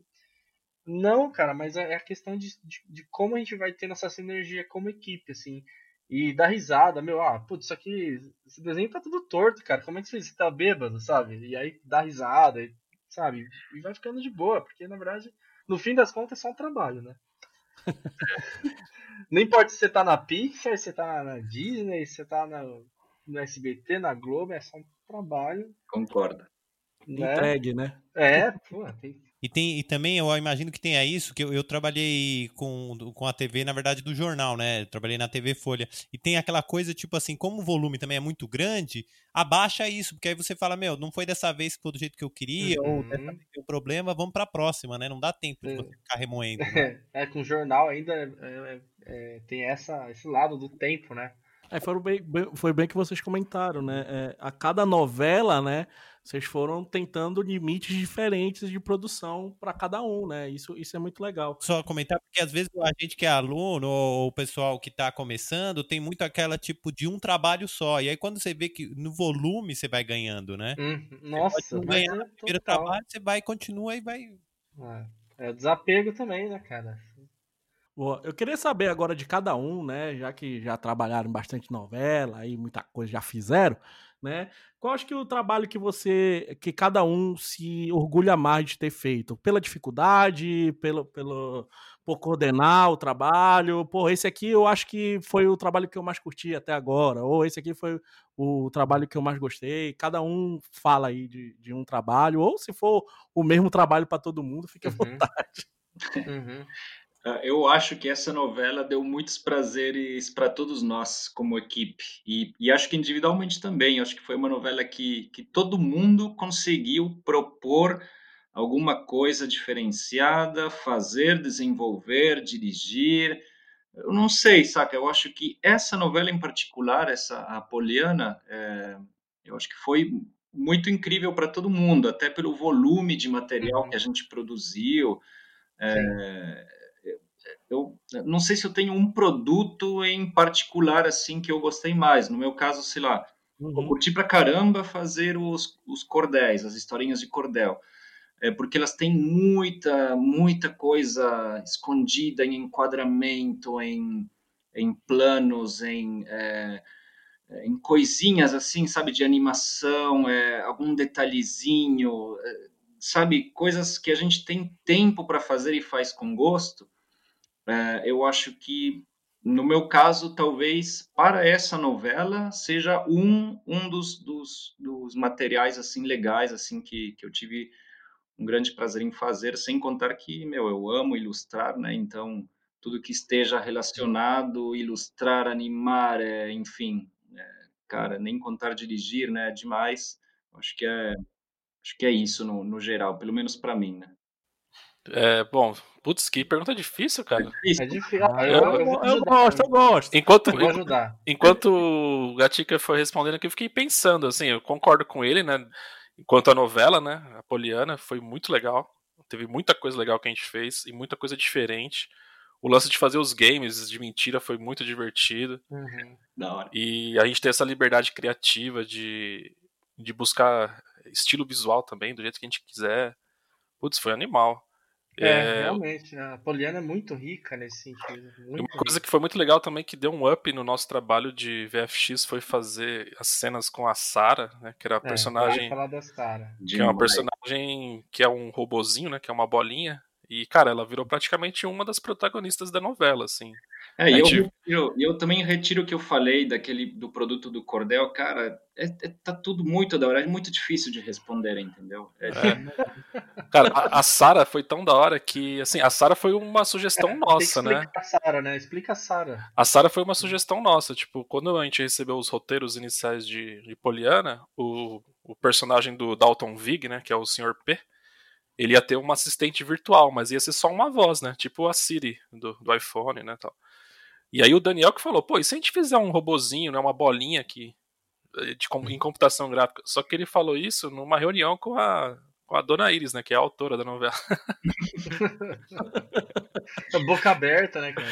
Não, cara, mas é, é a questão de, de, de como a gente vai ter nossa sinergia como equipe, assim. E dar risada, meu, ah, putz, isso aqui, esse desenho tá tudo torto, cara. Como é que você, você tá bêbado, sabe? E aí dá risada, e sabe? E vai ficando de boa, porque na verdade, no fim das contas, é só um trabalho, né? Não importa se você tá na Pixar, se você tá na Disney, se você tá na, no SBT, na Globo, é só um trabalho. Concordo. Né? Entregue, né? É, pô, tem, e, tem, e também eu imagino que tenha isso, que eu, eu, trabalhei com, com a TV, na verdade, do jornal, né? Eu trabalhei na TV Folha. E tem aquela coisa, tipo assim, como o volume também é muito grande, abaixa isso, porque aí você fala, meu, não foi dessa vez que foi do jeito que eu queria, uhum. ou dessa vez tem um problema, vamos pra próxima, né? Não dá tempo de você ficar remoendo. Né? É, com o jornal ainda é, é, é, tem essa, esse lado do tempo, né? É, foi, bem, foi bem que vocês comentaram, né? É, a cada novela, né? Vocês foram tentando limites diferentes de produção para cada um, né? Isso, isso é muito legal. Só comentar, porque às vezes a gente que é aluno ou o pessoal que está começando tem muito aquela tipo de um trabalho só. E aí quando você vê que no volume você vai ganhando, né? Hum, nossa, ganhar é no primeiro trabalho, você vai, continua e vai. É, é desapego também, né, cara? Boa. Eu queria saber agora de cada um, né? Já que já trabalharam bastante novela e muita coisa já fizeram né? Qual acho que o trabalho que você, que cada um se orgulha mais de ter feito? Pela dificuldade, pelo, pelo, por coordenar o trabalho? Pô, esse aqui eu acho que foi o trabalho que eu mais curti até agora, ou esse aqui foi o trabalho que eu mais gostei. Cada um fala aí de, de um trabalho, ou se for o mesmo trabalho para todo mundo, fique à uhum. vontade. Uhum. Ah, eu acho que essa novela deu muitos prazeres para todos nós como equipe e, e, acho que individualmente também. Acho que foi uma novela que, que todo mundo conseguiu propor alguma coisa diferenciada, fazer, desenvolver, dirigir. Eu não sei, saca? Eu acho que essa novela em particular, essa a Poliana, é, eu acho que foi muito incrível para todo mundo, até pelo volume de material uhum. que a gente produziu. É, eu não sei se eu tenho um produto em particular assim que eu gostei mais. No meu caso, sei lá, uhum. eu curti pra caramba fazer os, os cordéis, as historinhas de cordel. É porque elas têm muita, muita coisa escondida em enquadramento, em, em planos, em, é, é, em coisinhas assim, sabe, de animação, é, algum detalhezinho, é, sabe, coisas que a gente tem tempo para fazer e faz com gosto. É, eu acho que no meu caso, talvez para essa novela seja um, um dos, dos, dos materiais assim legais assim que, que eu tive um grande prazer em fazer, sem contar que, meu, eu amo ilustrar, né? Então, tudo que esteja relacionado, ilustrar, animar, é, enfim, é, cara, nem contar dirigir, né? É demais. Acho que é, acho que é isso no, no geral, pelo menos para mim, né? É, bom, putz, que pergunta difícil, cara. É difícil. Ah, eu, eu, eu, eu, gosto, eu gosto. Enquanto, eu vou ajudar. Enquanto o Gatica foi respondendo aqui, eu fiquei pensando, assim, eu concordo com ele, né? Enquanto a novela, né, a Poliana, foi muito legal. Teve muita coisa legal que a gente fez e muita coisa diferente. O lance de fazer os games de mentira foi muito divertido. Uhum. Da hora. E a gente tem essa liberdade criativa de, de buscar estilo visual também, do jeito que a gente quiser. Putz, foi animal. É, é, realmente, a Poliana é muito rica nesse sentido. uma coisa que foi muito legal também, que deu um up no nosso trabalho de VFX, foi fazer as cenas com a Sarah, né, que era a é, personagem... falar da Sarah. Que é uma personagem que é um robozinho, né, que é uma bolinha, e, cara, ela virou praticamente uma das protagonistas da novela, assim. É, e eu, eu, eu, também retiro o que eu falei daquele do produto do Cordel, cara, é, é, tá tudo muito da hora, é muito difícil de responder, entendeu? É, é. Cara, a, a Sara foi tão da hora que, assim, a Sara foi uma sugestão é, nossa, né? A Sara, né? Explica a Sara. A Sara foi uma sugestão nossa, tipo, quando a gente recebeu os roteiros iniciais de, de Poliana, o, o personagem do Dalton Vig, né, que é o Sr. P, ele ia ter uma assistente virtual, mas ia ser só uma voz, né? Tipo a Siri do, do iPhone, né, tal. E aí o Daniel que falou, pô, e se a gente fizer um robozinho, né, uma bolinha aqui eh, de, em computação gráfica? Só que ele falou isso numa reunião com a, com a Dona Iris, né, que é a autora da novela. Boca aberta, né, cara?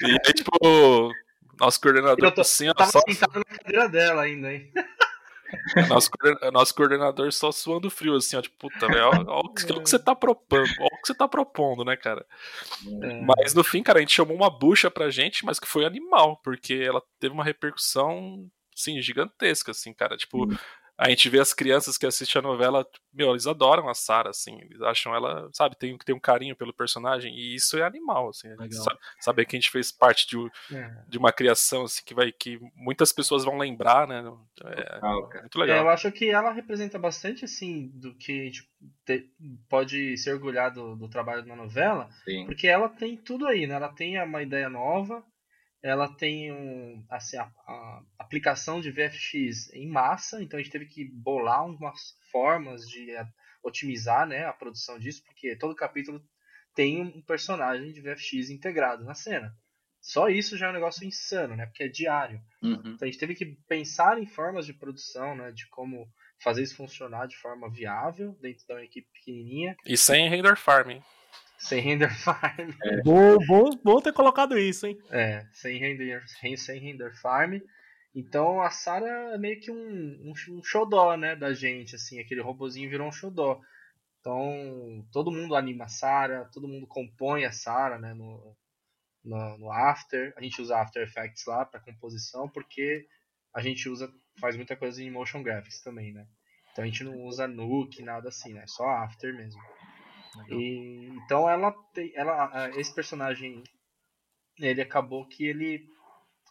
E aí, tipo, nosso coordenador tô, assim, tava só... sentado na cadeira dela ainda, hein? Nosso, nosso coordenador só suando frio, assim, ó, tipo, puta, velho, olha o que você tá propondo, olha o que você tá propondo, né, cara? É. Mas no fim, cara, a gente chamou uma bucha pra gente, mas que foi animal, porque ela teve uma repercussão, sim, gigantesca, assim, cara, tipo, hum a gente vê as crianças que assistem a novela, meu, eles adoram a Sarah, assim, eles acham ela, sabe, tem, tem um carinho pelo personagem, e isso é animal, assim, sabe, saber que a gente fez parte de, é. de uma criação, assim, que vai, que muitas pessoas vão lembrar, né, é, muito legal. É, eu acho que ela representa bastante, assim, do que a gente te, pode se orgulhar do, do trabalho na novela, Sim. porque ela tem tudo aí, né, ela tem uma ideia nova, ela tem um, assim, a, a, aplicação de VFX em massa, então a gente teve que bolar umas formas de otimizar né, a produção disso, porque todo capítulo tem um personagem de VFX integrado na cena. Só isso já é um negócio insano, né? Porque é diário. Uhum. Então a gente teve que pensar em formas de produção, né? De como fazer isso funcionar de forma viável dentro da uma equipe pequenininha. E sem render farming. Sem render farm. É. Bom, bom, bom ter colocado isso, hein? É, sem render, sem render farm. Então a Sarah é meio que um, um, um xodó, né, da gente, assim, aquele robozinho virou um xodó. Então todo mundo anima a Sarah, todo mundo compõe a Sarah, né, no, no, no, After. A gente usa After Effects lá para composição, porque a gente usa, faz muita coisa em motion graphics também, né. Então a gente não usa Nuke, nada assim, né, só After mesmo. E, então ela tem, ela, esse personagem, ele acabou que ele,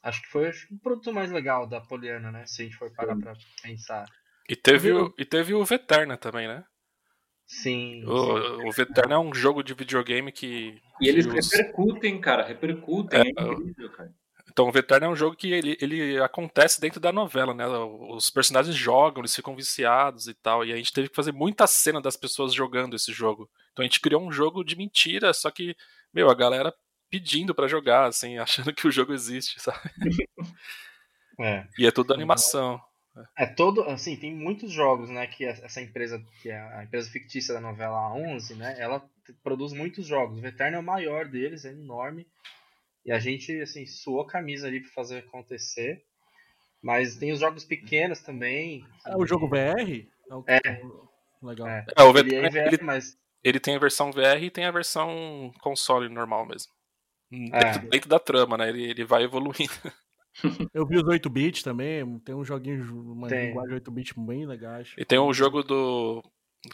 acho que foi acho, o produto mais legal da Poliana, né? Se a gente for parar para pensar. E teve, o, e teve o Veterna também, né? Sim. O, sim. o Veterna é um jogo de videogame que. E eles que os... repercutem, cara, repercutem. É, é incrível, cara. Então, o Veterno é um jogo que ele, ele acontece dentro da novela, né? Os personagens jogam, eles ficam viciados e tal. E a gente teve que fazer muita cena das pessoas jogando esse jogo. Então a gente criou um jogo de mentira, só que, meu, a galera pedindo para jogar, assim, achando que o jogo existe, sabe? É. E é tudo animação. É todo, assim, tem muitos jogos, né, que essa empresa, que é a empresa fictícia da novela 11, né, ela produz muitos jogos. O Veterno é o maior deles, é enorme. E a gente, assim, suou camisa ali para fazer acontecer. Mas tem os jogos pequenos também. É o jogo VR? É. O... é. Legal. É, é o VR, ele, é VR, mas... ele tem a versão VR e tem a versão console normal mesmo. Dentro, é. dentro da trama, né? Ele, ele vai evoluindo. Eu vi os 8 bits também, tem uns joguinhos, uma tem. linguagem 8 bits bem legais. E tem um jogo do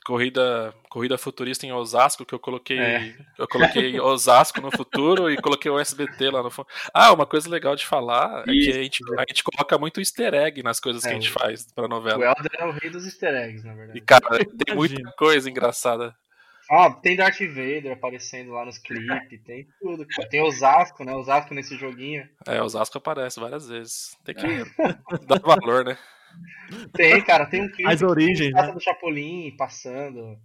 corrida corrida futurista em Osasco que eu coloquei é. eu coloquei Osasco no futuro e coloquei o SBT lá no fundo. Ah, uma coisa legal de falar é que a gente, a gente coloca muito easter egg nas coisas é, que a gente faz pra novela. O Elder é o rei dos easter eggs, na verdade. E cara, tem muita coisa engraçada. Ah, tem Darth Vader aparecendo lá nos clipes, tem tudo, cara. Tem Osasco, né? Osasco nesse joguinho. É, Osasco aparece várias vezes. Tem que é. dar valor, né? Tem, cara, tem um clipe As origens, né? do Chapolin passando.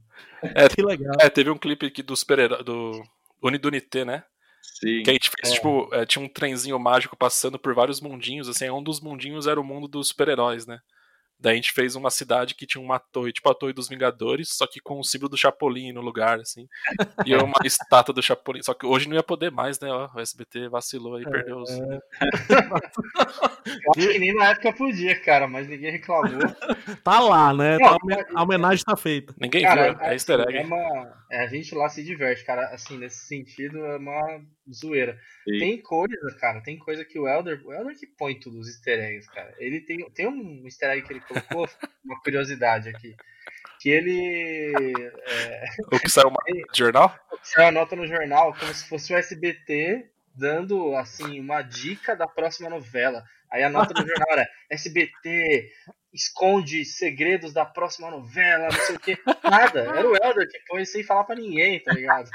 É, que legal. É, teve um clipe aqui do super do Unidunité, né? Sim. Que a gente fez, é. tipo, é, tinha um trenzinho mágico passando por vários mundinhos, assim, um dos mundinhos era o mundo dos super-heróis, né? Daí a gente fez uma cidade que tinha uma torre, tipo a Torre dos Vingadores, só que com o símbolo do Chapolin no lugar, assim. E uma estátua do Chapolin. Só que hoje não ia poder mais, né? Ó, o SBT vacilou e é, perdeu os. É. Eu acho que nem na época podia, cara, mas ninguém reclamou. Tá lá, né? Não, tá, a homenagem tá feita. Ninguém cara, viu, é, é easter egg. É uma, é, a gente lá se diverte, cara. Assim, nesse sentido, é uma zoeira. Sim. Tem coisa, cara, tem coisa que o Elder. O Elder que põe tudo os easter eggs, cara. Ele tem, tem um easter egg que ele colocou, uma curiosidade aqui. Que ele. É, o que saiu uma jornal? O que saiu a nota no jornal, como se fosse o SBT dando assim uma dica da próxima novela. Aí a nota do jornal era SBT esconde segredos da próxima novela, não sei o que. Nada. Era o Elder que foi sem falar para ninguém, tá ligado?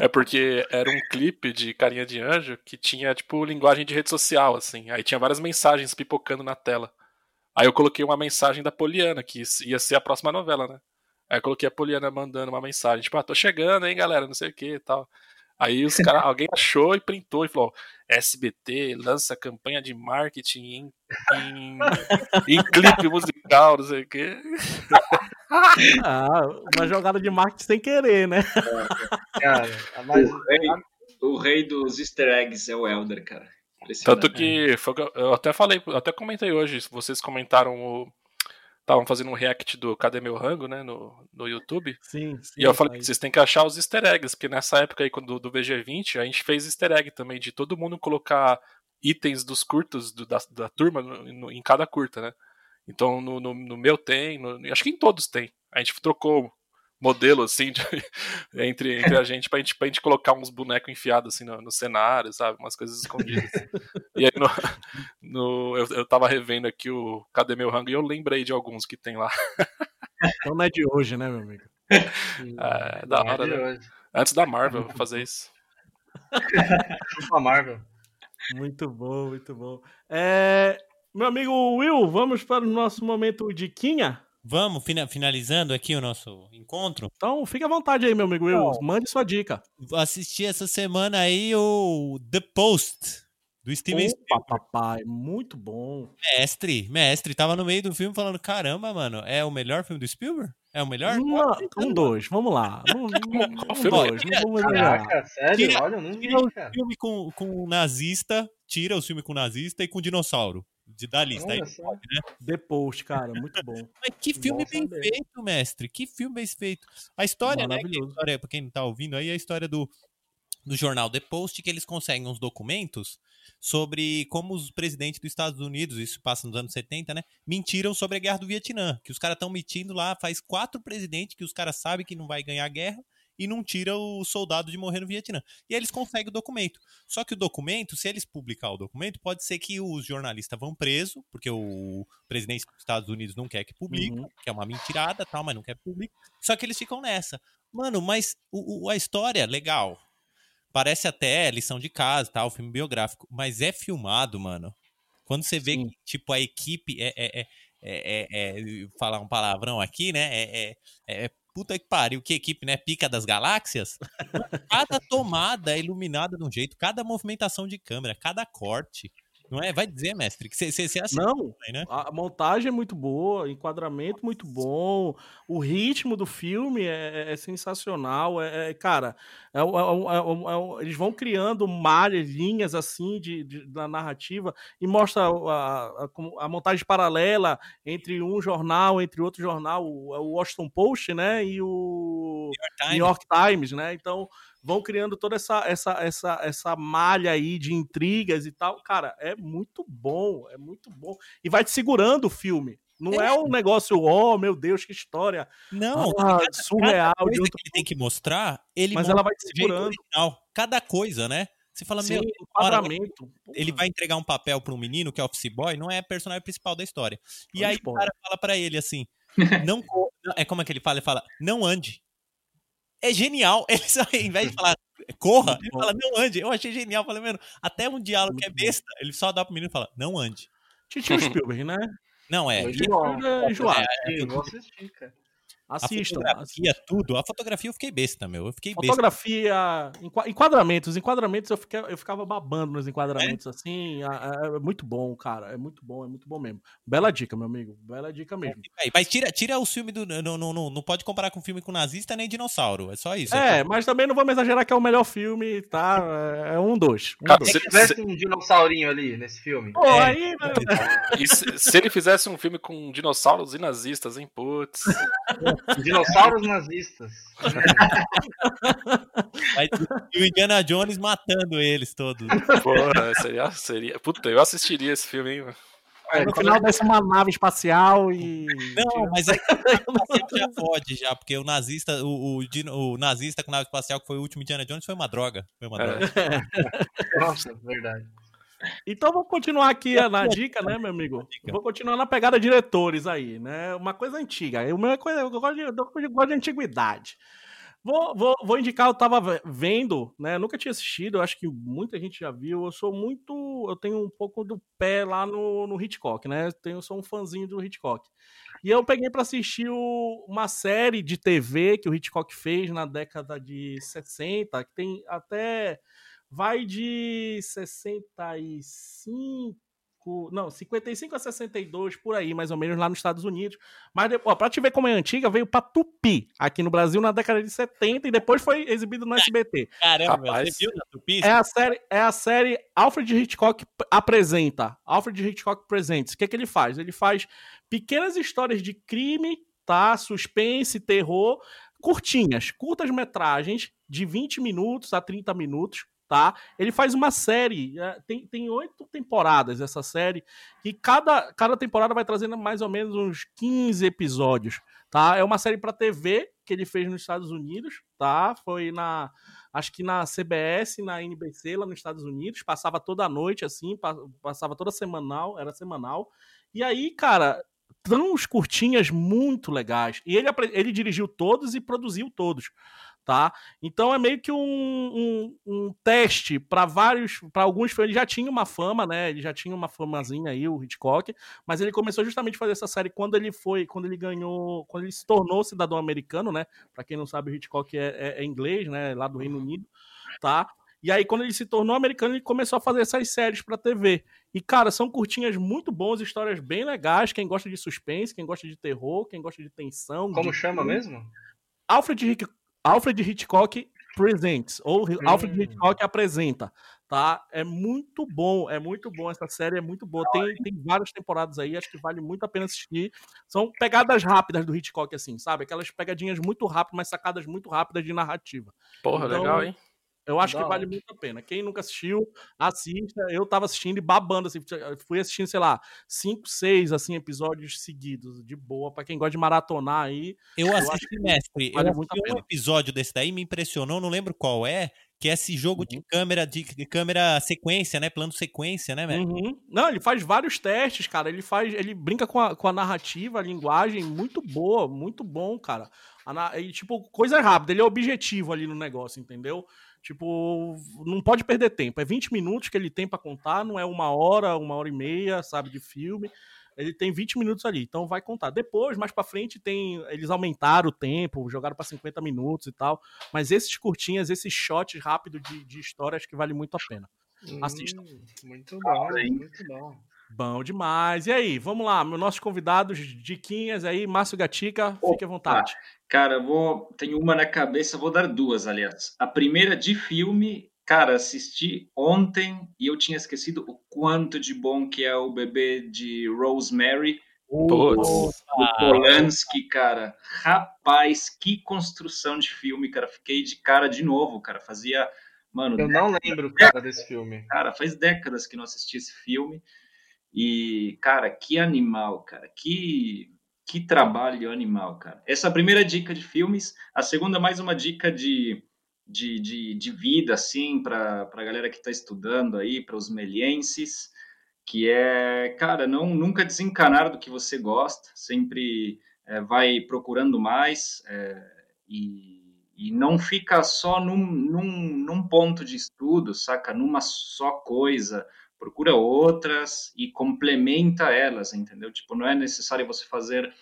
É porque era um clipe de Carinha de Anjo que tinha, tipo, linguagem de rede social, assim. Aí tinha várias mensagens pipocando na tela. Aí eu coloquei uma mensagem da Poliana, que ia ser a próxima novela, né? Aí eu coloquei a Poliana mandando uma mensagem, tipo, ah, tô chegando, hein, galera, não sei o que e tal. Aí os cara, alguém achou e printou e falou: SBT lança campanha de marketing em, em, em clipe musical, não sei o quê. Ah, uma jogada de marketing sem querer, né? Cara, mas... o, rei, o rei dos easter eggs é o Elder, cara. Tanto que foi, eu até falei, eu até comentei hoje, vocês comentaram o, estavam fazendo um react do Cadê Meu Rango, né, no, no YouTube. Sim, sim E eu falei vocês têm que achar os easter eggs, porque nessa época aí do, do VG20, a gente fez easter egg também, de todo mundo colocar itens dos curtos do, da, da turma no, no, em cada curta, né. Então no, no, no meu tem, acho que em todos tem. A gente trocou modelo, assim, de, entre, entre a gente pra, gente, pra gente colocar uns bonecos enfiados, assim, no, no cenário, sabe? Umas coisas escondidas. e aí, no, no, eu, eu tava revendo aqui o Cadê Meu Rango e eu lembrei de alguns que tem lá. então não é de hoje, né, meu amigo? É, da hora, é né? Antes da Marvel fazer isso. a Marvel. Muito bom, muito bom. É, meu amigo Will, vamos para o nosso momento de Quinha? Vamos finalizando aqui o nosso encontro. Então, fique à vontade aí, meu amigo Will. Mande sua dica. Assisti essa semana aí o The Post do Steven Opa, papai, muito bom. Mestre, mestre, tava no meio do filme falando: caramba, mano, é o melhor filme do Spielberg? É o melhor? Uma, um, dois, vamos lá. Um, um, dois, vamos Caraca, sério? Tira, Olha, eu não vi, tira o filme com, com nazista, tira o filme com nazista e com dinossauro de dar lista. Aí, né? The Post, cara, muito bom. Mas que filme bem saber. feito, mestre. Que filme bem feito. A história, né? Que a história, pra quem não tá ouvindo aí, é a história do, do jornal The Post, que eles conseguem uns documentos sobre como os presidentes dos Estados Unidos, isso passa nos anos 70, né? Mentiram sobre a guerra do Vietnã. Que os caras estão mentindo lá, faz quatro presidentes que os caras sabem que não vai ganhar a guerra e não tira o soldado de morrer no Vietnã. E aí eles conseguem o documento. Só que o documento, se eles publicar o documento, pode ser que os jornalistas vão preso, porque o presidente dos Estados Unidos não quer que publique, uhum. que é uma mentirada, tal, mas não quer que publique. Só que eles ficam nessa. Mano, mas o, o, a história, legal. Parece até lição de casa, tal, filme biográfico, mas é filmado, mano. Quando você vê Sim. que, tipo, a equipe é, é, é é, é, é, falar um palavrão aqui, né? É, é, é, puta que pariu, que equipe, né? Pica das galáxias. Cada tomada é iluminada de um jeito, cada movimentação de câmera, cada corte. Não é? Vai dizer, mestre, que você assistiu Não, né? a montagem é muito boa, enquadramento muito bom, o ritmo do filme é, é, é sensacional. É, é cara, é, é eles vão criando malhas, linhas assim de, de, da narrativa e mostra a, a, a, montagem paralela entre um jornal, entre outro jornal, o, o Washington Post, né? E o New York Times, New York Times né? Então vão criando toda essa, essa, essa, essa malha aí de intrigas e tal. Cara, é muito bom, é muito bom. E vai te segurando o filme. Não é, é um negócio, oh meu Deus, que história. Não, ah, cada, surreal. Cada coisa que ele tem que mostrar, ele Mas ela vai te segurando. Original. Cada coisa, né? Você fala, Sim, meu, enquadramento. Ele vai entregar um papel para um menino que é office boy, não é personagem principal da história. E aí o cara fala para ele assim: não é como é que ele fala? Ele fala, não ande. É genial. Ele só, ao invés de falar corra, ele fala, não ande. Eu achei genial. Falei, mano, até um diálogo que é besta, ele só dá pro menino e fala, não ande. Titio Spielberg, né? Não, é. Hoje é, enjoado. É, é, vou assistir, cara. Assistam. A fotografia, tudo. A fotografia eu fiquei besta, meu. Eu fiquei fotografia, besta. enquadramentos. Enquadramentos eu, fiquei, eu ficava babando nos enquadramentos, é? assim. É, é, muito bom, cara. É muito bom, é muito bom mesmo. Bela dica, meu amigo. Bela dica mesmo. Mas tira, tira o filme do. Não, não, não, não pode comparar com filme com nazista nem dinossauro. É só isso. É, mas também não vamos exagerar que é o melhor filme, tá? É um, dois. Um, cara, dois. Se tivesse um dinossaurinho ali nesse filme. Pô, é. aí, né? E se, se, ele fizesse um filme com dinossauros e nazistas, hein? Putz. Dinossauros nazistas. e o Indiana Jones matando eles todos. Porra, seria, seria. Puta, eu assistiria esse filme, hein, é, no final desce uma nave espacial e. Não, mas aí já pode, já, porque o nazista, o, o, o, nazista com nave espacial, que foi o último Indiana Jones, foi uma droga. Foi uma é. droga. Nossa, verdade. Então vou continuar aqui na dica, né, meu amigo? Vou continuar na pegada diretores aí, né? Uma coisa antiga. Eu, uma coisa, eu, gosto, de, eu gosto de antiguidade. Vou, vou, vou indicar, eu tava vendo, né? Nunca tinha assistido, acho que muita gente já viu. Eu sou muito. Eu tenho um pouco do pé lá no, no Hitchcock, né? Eu tenho, sou um fãzinho do Hitchcock. E eu peguei para assistir o, uma série de TV que o Hitchcock fez na década de 60, que tem até vai de 65, não, 55 a 62 por aí, mais ou menos lá nos Estados Unidos. Mas para te ver como é antiga, veio para Tupi aqui no Brasil na década de 70 e depois foi exibido no SBT. Caramba, Rapaz, você viu na Tupi? É a série, é a série Alfred Hitchcock apresenta. Alfred Hitchcock Presents. O que é que ele faz? Ele faz pequenas histórias de crime, tá? Suspense, terror, curtinhas, curtas metragens de 20 minutos a 30 minutos tá? Ele faz uma série, é, tem, tem oito temporadas essa série, e cada, cada temporada vai trazendo mais ou menos uns 15 episódios, tá? É uma série para TV que ele fez nos Estados Unidos, tá? Foi na, acho que na CBS, na NBC lá nos Estados Unidos, passava toda noite assim, passava toda semanal, era semanal. E aí, cara, tão curtinhas muito legais. E ele, ele dirigiu todos e produziu todos tá? Então é meio que um, um, um teste para vários, para alguns ele já tinha uma fama, né? Ele já tinha uma famazinha aí, o Hitchcock, mas ele começou justamente a fazer essa série quando ele foi, quando ele ganhou, quando ele se tornou cidadão americano, né? Para quem não sabe, o Hitchcock é, é, é inglês, né? Lá do Reino Unido, tá? E aí, quando ele se tornou americano, ele começou a fazer essas séries para TV. E, cara, são curtinhas muito boas, histórias bem legais. Quem gosta de suspense, quem gosta de terror, quem gosta de tensão. Como de... chama mesmo? Alfred Alfred Hitchcock Presents, ou hum. Alfred Hitchcock apresenta, tá? É muito bom, é muito bom essa série, é muito boa. Tem, tem várias temporadas aí, acho que vale muito a pena assistir. São pegadas rápidas do Hitchcock, assim, sabe? Aquelas pegadinhas muito rápidas, mas sacadas muito rápidas de narrativa. Porra, então, legal, hein? Eu acho Não. que vale muito a pena. Quem nunca assistiu, assista. Eu tava assistindo e babando, assim, fui assistindo, sei lá, cinco, seis, assim, episódios seguidos, de boa. para quem gosta de maratonar aí. Eu, eu assisti, mestre. Vale eu muito um episódio desse daí, me impressionou, não lembro qual é, que é esse jogo uhum. de câmera, de, de, câmera sequência, né? Plano sequência, né, mestre? Uhum. Não, ele faz vários testes, cara. Ele faz, ele brinca com a, com a narrativa, a linguagem, muito boa, muito bom, cara. E, tipo, coisa rápida, ele é objetivo ali no negócio, entendeu? Tipo, não pode perder tempo. É 20 minutos que ele tem para contar, não é uma hora, uma hora e meia, sabe, de filme. Ele tem 20 minutos ali, então vai contar. Depois, mais para frente, tem eles aumentaram o tempo, jogaram para 50 minutos e tal. Mas esses curtinhas, esses shots rápidos de, de história, acho que vale muito a pena. Assistam. Hum, muito bom, muito bom. Bom demais. E aí, vamos lá, meus nossos convidados, Diquinhas aí, Márcio Gatica, fique à vontade. Cara, vou. Tenho uma na cabeça, vou dar duas, aliás. A primeira de filme, cara, assisti ontem e eu tinha esquecido o quanto de bom que é o bebê de Rosemary, O Polanski, cara. Rapaz, que construção de filme, cara. Fiquei de cara de novo, cara. Fazia. Mano, eu não lembro, cara, desse filme. Cara, faz décadas que não assisti esse filme. E, cara, que animal, cara. Que, que trabalho animal, cara. Essa é a primeira dica de filmes. A segunda, mais uma dica de, de, de, de vida, assim, para a galera que está estudando aí, para os melienses que é, cara, não nunca desencanar do que você gosta, sempre é, vai procurando mais é, e, e, não fica só num, num, num, ponto de estudo, saca? Numa só coisa, procura outras e complementa elas, entendeu? Tipo, não é necessário você fazer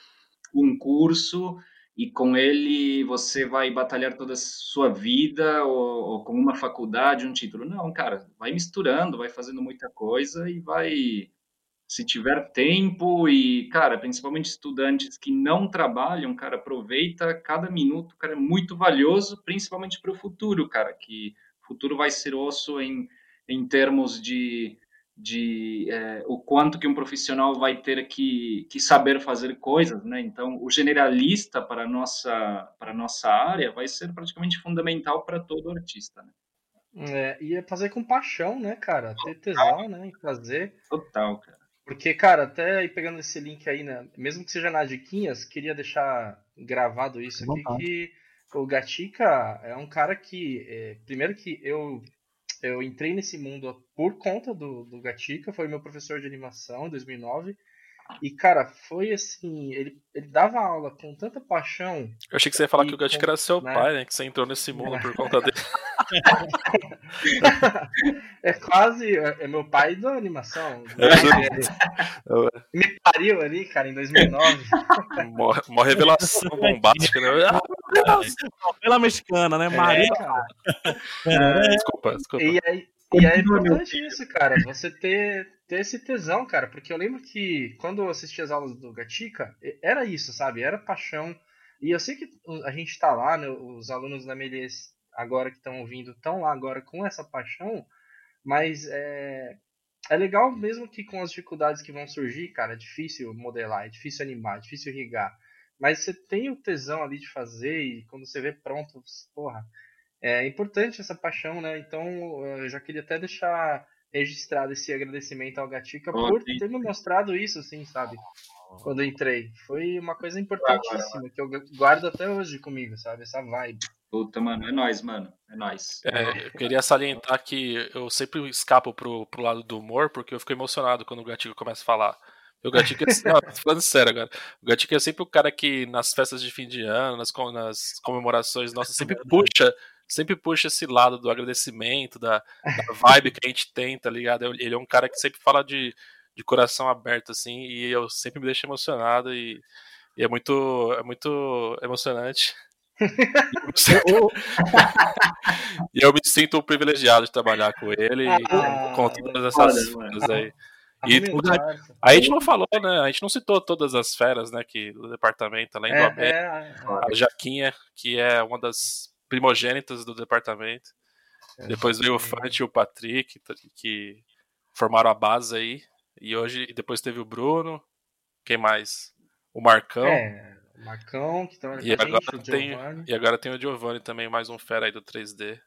um curso e com ele você vai batalhar toda a sua vida ou, ou, com uma faculdade, um título. Não, cara, vai misturando, vai fazendo muita coisa e vai, se tiver tempo e, cara, principalmente estudantes que não trabalham, cara, aproveita cada minuto, cara, é muito valioso, principalmente para o futuro, cara, que o futuro vai ser osso em, em termos de de é, o quanto que um profissional vai ter que, que saber fazer coisas, né? Então, o generalista para a nossa, para nossa área vai ser praticamente fundamental para todo artista, né? É, e é fazer com paixão, né, cara? Ter tesão, né, em fazer. Total, cara. Porque, cara, até aí pegando esse link aí, né, mesmo que seja na diquinhas, queria deixar gravado isso aqui, que o Gatica é um cara que, é, primeiro que eu eu entrei nesse mundo por conta do, do Gatica, foi meu professor de animação em 2009. E, cara, foi assim, ele, ele dava aula com tanta paixão. Eu achei que você ia falar que o Gatica era seu né? pai, né? Que você entrou nesse mundo é. por conta dele. é quase. É, é meu pai da animação. É. Me pariu ali, cara, em 2009. Uma, uma revelação bombástica, né? Novela mexicana, né? Maria. É, desculpa, desculpa. E aí, e é importante isso, cara. Você ter, ter esse tesão, cara. Porque eu lembro que quando eu assisti as aulas do Gatica, era isso, sabe? Era paixão. E eu sei que a gente tá lá, né, os alunos da Melies agora que estão ouvindo estão lá agora com essa paixão, mas é, é legal mesmo que com as dificuldades que vão surgir, cara, é difícil modelar, é difícil animar, é difícil irrigar. Mas você tem o tesão ali de fazer e quando você vê pronto, porra, é importante essa paixão, né? Então eu já queria até deixar registrado esse agradecimento ao Gatica por ter me mostrado isso, assim, sabe? Quando eu entrei. Foi uma coisa importantíssima que eu guardo até hoje comigo, sabe? Essa vibe. Puta, mano, é nóis, mano. É nóis. É, eu queria salientar que eu sempre escapo pro, pro lado do humor, porque eu fico emocionado quando o Gatica começa a falar. O Gatica, não, tô falando sério agora. O Gatica é sempre o cara que nas festas de fim de ano, nas, nas comemorações nossas, sempre puxa, sempre puxa esse lado do agradecimento, da, da vibe que a gente tem, tá ligado? Ele é um cara que sempre fala de, de coração aberto, assim, e eu sempre me deixo emocionado e, e é muito, é muito emocionante. e eu me sinto privilegiado de trabalhar com ele e ah, com todas essas coisas aí. E a gente não falou, né? A gente não citou todas as feras, né? Que do departamento, além é, do é, é, a Jaquinha, que é uma das primogênitas do departamento. É, depois veio o Fante e o Patrick, que formaram a base aí. E hoje, depois teve o Bruno. Quem mais? O Marcão. É, Marcão, que trabalha e agora gente, tem, E agora tem o Giovanni também, mais um fera aí do 3D.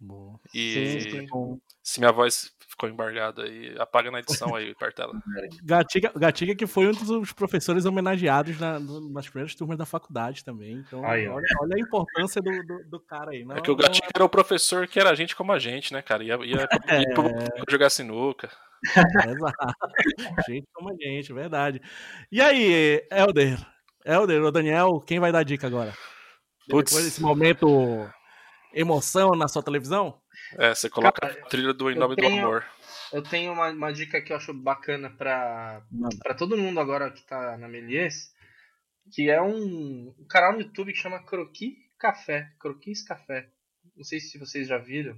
Bom. E sim, sim. se minha voz ficou embargada aí, apaga na edição aí, Partela. Gatiga, Gatiga que foi um dos professores homenageados na, nas primeiras turmas da faculdade também. Então, aí, olha, olha, a importância do, do, do cara aí. Não, é que o Gatiga não... era o professor que era gente como a gente, né, cara? Ia, ia, ia é... jogar sinuca. Exato. gente como a gente, verdade. E aí, Helder? Helder ou Daniel, quem vai dar dica agora? Putz. Depois desse momento emoção na sua televisão? É, você coloca Cara, a trilha do Em Nome tenho, do Amor. Eu tenho uma, uma dica que eu acho bacana pra, pra todo mundo agora que tá na Melies, que é um, um canal no YouTube que chama Croqui Café. Croquis Café. Não sei se vocês já viram,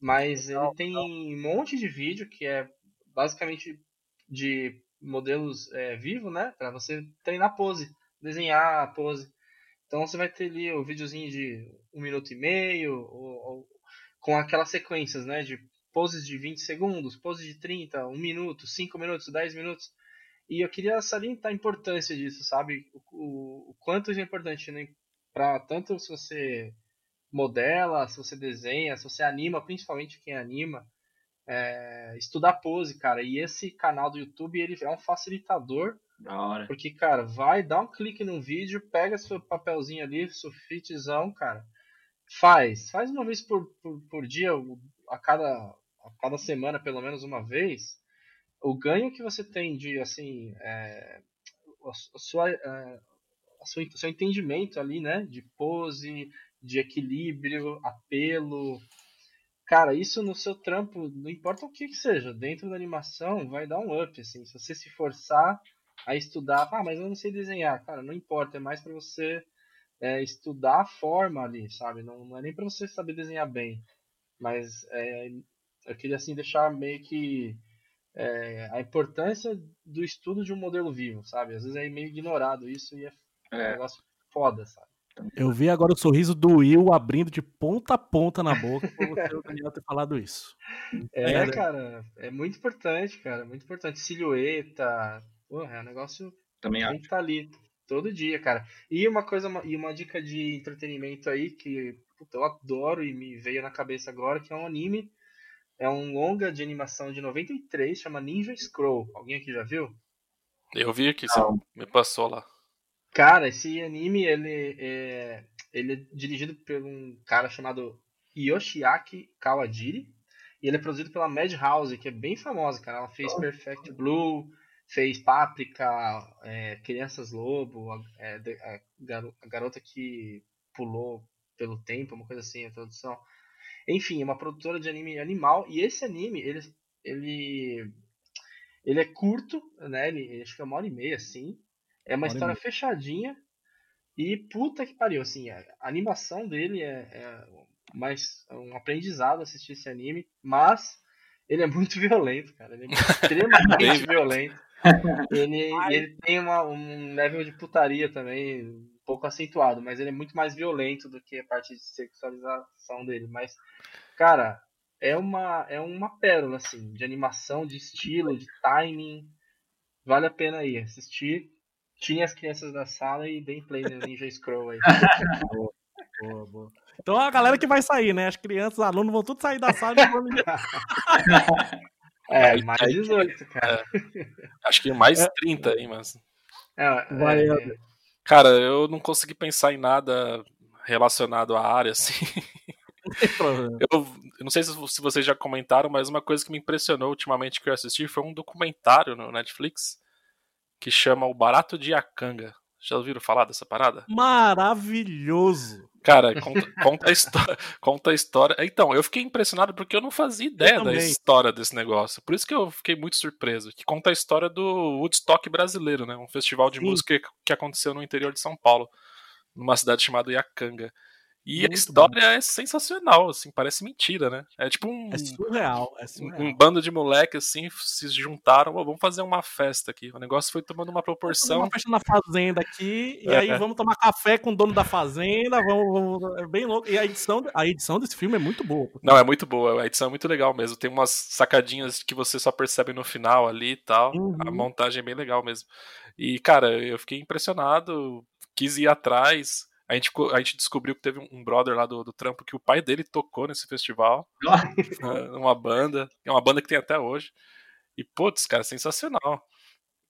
mas não, ele tem não. um monte de vídeo que é basicamente de modelos é, vivo, né? Pra você treinar pose desenhar a pose. Então você vai ter ali o videozinho de um minuto e meio, ou, ou, com aquelas sequências, né? De poses de 20 segundos, poses de 30, 1 minuto, 5 minutos, 10 minutos. E eu queria salientar a importância disso, sabe? O, o, o quanto isso é importante né? para tanto se você modela, se você desenha, se você anima, principalmente quem anima, é, estudar pose, cara. E esse canal do YouTube ele é um facilitador. Da hora. Porque, cara, vai, dá um clique no vídeo, pega seu papelzinho ali, sulfitezão, cara. Faz. Faz uma vez por, por, por dia, a cada, a cada semana, pelo menos uma vez o ganho que você tem de assim é, a sua, é, a sua, seu entendimento ali, né, de pose, de equilíbrio, apelo, cara, isso no seu trampo, não importa o que que seja, dentro da animação vai dar um up, assim, se você se forçar a estudar, ah, mas eu não sei desenhar, cara, não importa, é mais para você é, estudar a forma ali, sabe, não, não é nem para você saber desenhar bem, mas é, eu queria assim deixar meio que é, a importância do estudo de um modelo vivo, sabe? Às vezes é meio ignorado isso e é, é. um negócio foda, sabe? Eu vi agora o sorriso do Will abrindo de ponta a ponta na boca por você, o Daniel, ter falado isso. É, é, cara, é muito importante, cara, muito importante. Silhueta, porra, é um negócio Também tem que tá ali todo dia, cara. E uma coisa, e uma dica de entretenimento aí que puta, eu adoro e me veio na cabeça agora, que é um anime é um longa de animação de 93, chama Ninja Scroll. Alguém aqui já viu? Eu vi aqui, você me passou lá. Cara, esse anime ele é, ele é dirigido por um cara chamado Yoshiaki Kawajiri. E ele é produzido pela Madhouse, que é bem famosa, cara. Ela fez Perfect Blue, fez Páprica, é, Crianças Lobo, é, a, garota que pulou pelo tempo, uma coisa assim, a tradução. Enfim, é uma produtora de anime animal. E esse anime, ele, ele, ele é curto, né? Ele, acho que é uma hora e meia, assim. É uma, uma história fechadinha. E puta que pariu, assim, a animação dele é, é mais um aprendizado assistir esse anime, mas ele é muito violento, cara. Ele é extremamente violento. Ele, ele tem uma, um level de putaria também pouco acentuado, mas ele é muito mais violento do que a parte de sexualização dele. Mas, cara, é uma, é uma pérola, assim, de animação, de estilo, de timing. Vale a pena aí assistir. Tinha as crianças da sala e dei play no Ninja Scroll aí. boa, boa, boa. Então a galera que vai sair, né? As crianças, os alunos vão tudo sair da sala e vão. é, mais 18, cara. É, acho que mais 30 aí, mas. É, vai, é, Cara, eu não consegui pensar em nada relacionado à área, assim. eu, eu, não sei se, se, vocês já comentaram, mas uma coisa que me impressionou ultimamente que eu assisti foi um documentário no Netflix que chama O Barato de Akanga. Já ouviram falar dessa parada? Maravilhoso! Cara, conta, conta, a história, conta a história. Então, eu fiquei impressionado porque eu não fazia ideia da história desse negócio. Por isso que eu fiquei muito surpreso. Que conta a história do Woodstock brasileiro, né? Um festival de Sim. música que aconteceu no interior de São Paulo, numa cidade chamada Iacanga. E Muito a história bom. é sensacional, assim, parece mentira, né? É tipo um. É surreal, é surreal. Um, bando de moleque, assim, se juntaram, vamos fazer uma festa aqui. O negócio foi tomando uma proporção. Uma festa na fazenda aqui, e é. aí vamos tomar café com o dono da fazenda, vamos, vamos, É bem louco. E a edição, a edição desse filme é muito boa. Não, é muito boa, a edição é muito legal mesmo. Tem umas sacadinhas que você só percebe no final ali e tal. Uhum. A montagem é bem legal mesmo. E, cara, eu fiquei impressionado, quis ir atrás. A gente, a gente descobriu que teve um brother lá do, do trampo que o pai dele tocou nesse festival. uma banda. É uma banda que tem até hoje. E, putz, cara, sensacional.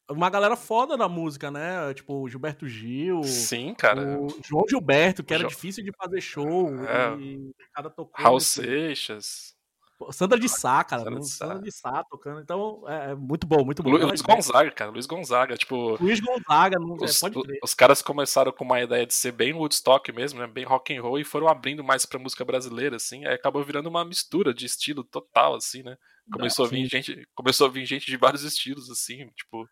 Uma galera foda da música, né? Tipo, o Gilberto Gil. Sim, cara. O João Gilberto, que era jo... difícil de fazer show. É. E cada tocou. Raul nesse... Seixas. Sandra de Sá, cara. Sandra de Sá, Sandra de Sá tocando. Então, é, é muito bom, muito bom. Lu, Luiz Gonzaga, cara. Luiz Gonzaga, tipo. Luiz Gonzaga, não, os, é, pode crer. Os caras começaram com uma ideia de ser bem Woodstock mesmo, né? Bem rock and roll e foram abrindo mais pra música brasileira, assim. Aí acabou virando uma mistura de estilo total, assim, né? Começou, a vir gente, começou a vir gente de vários estilos, assim, tipo,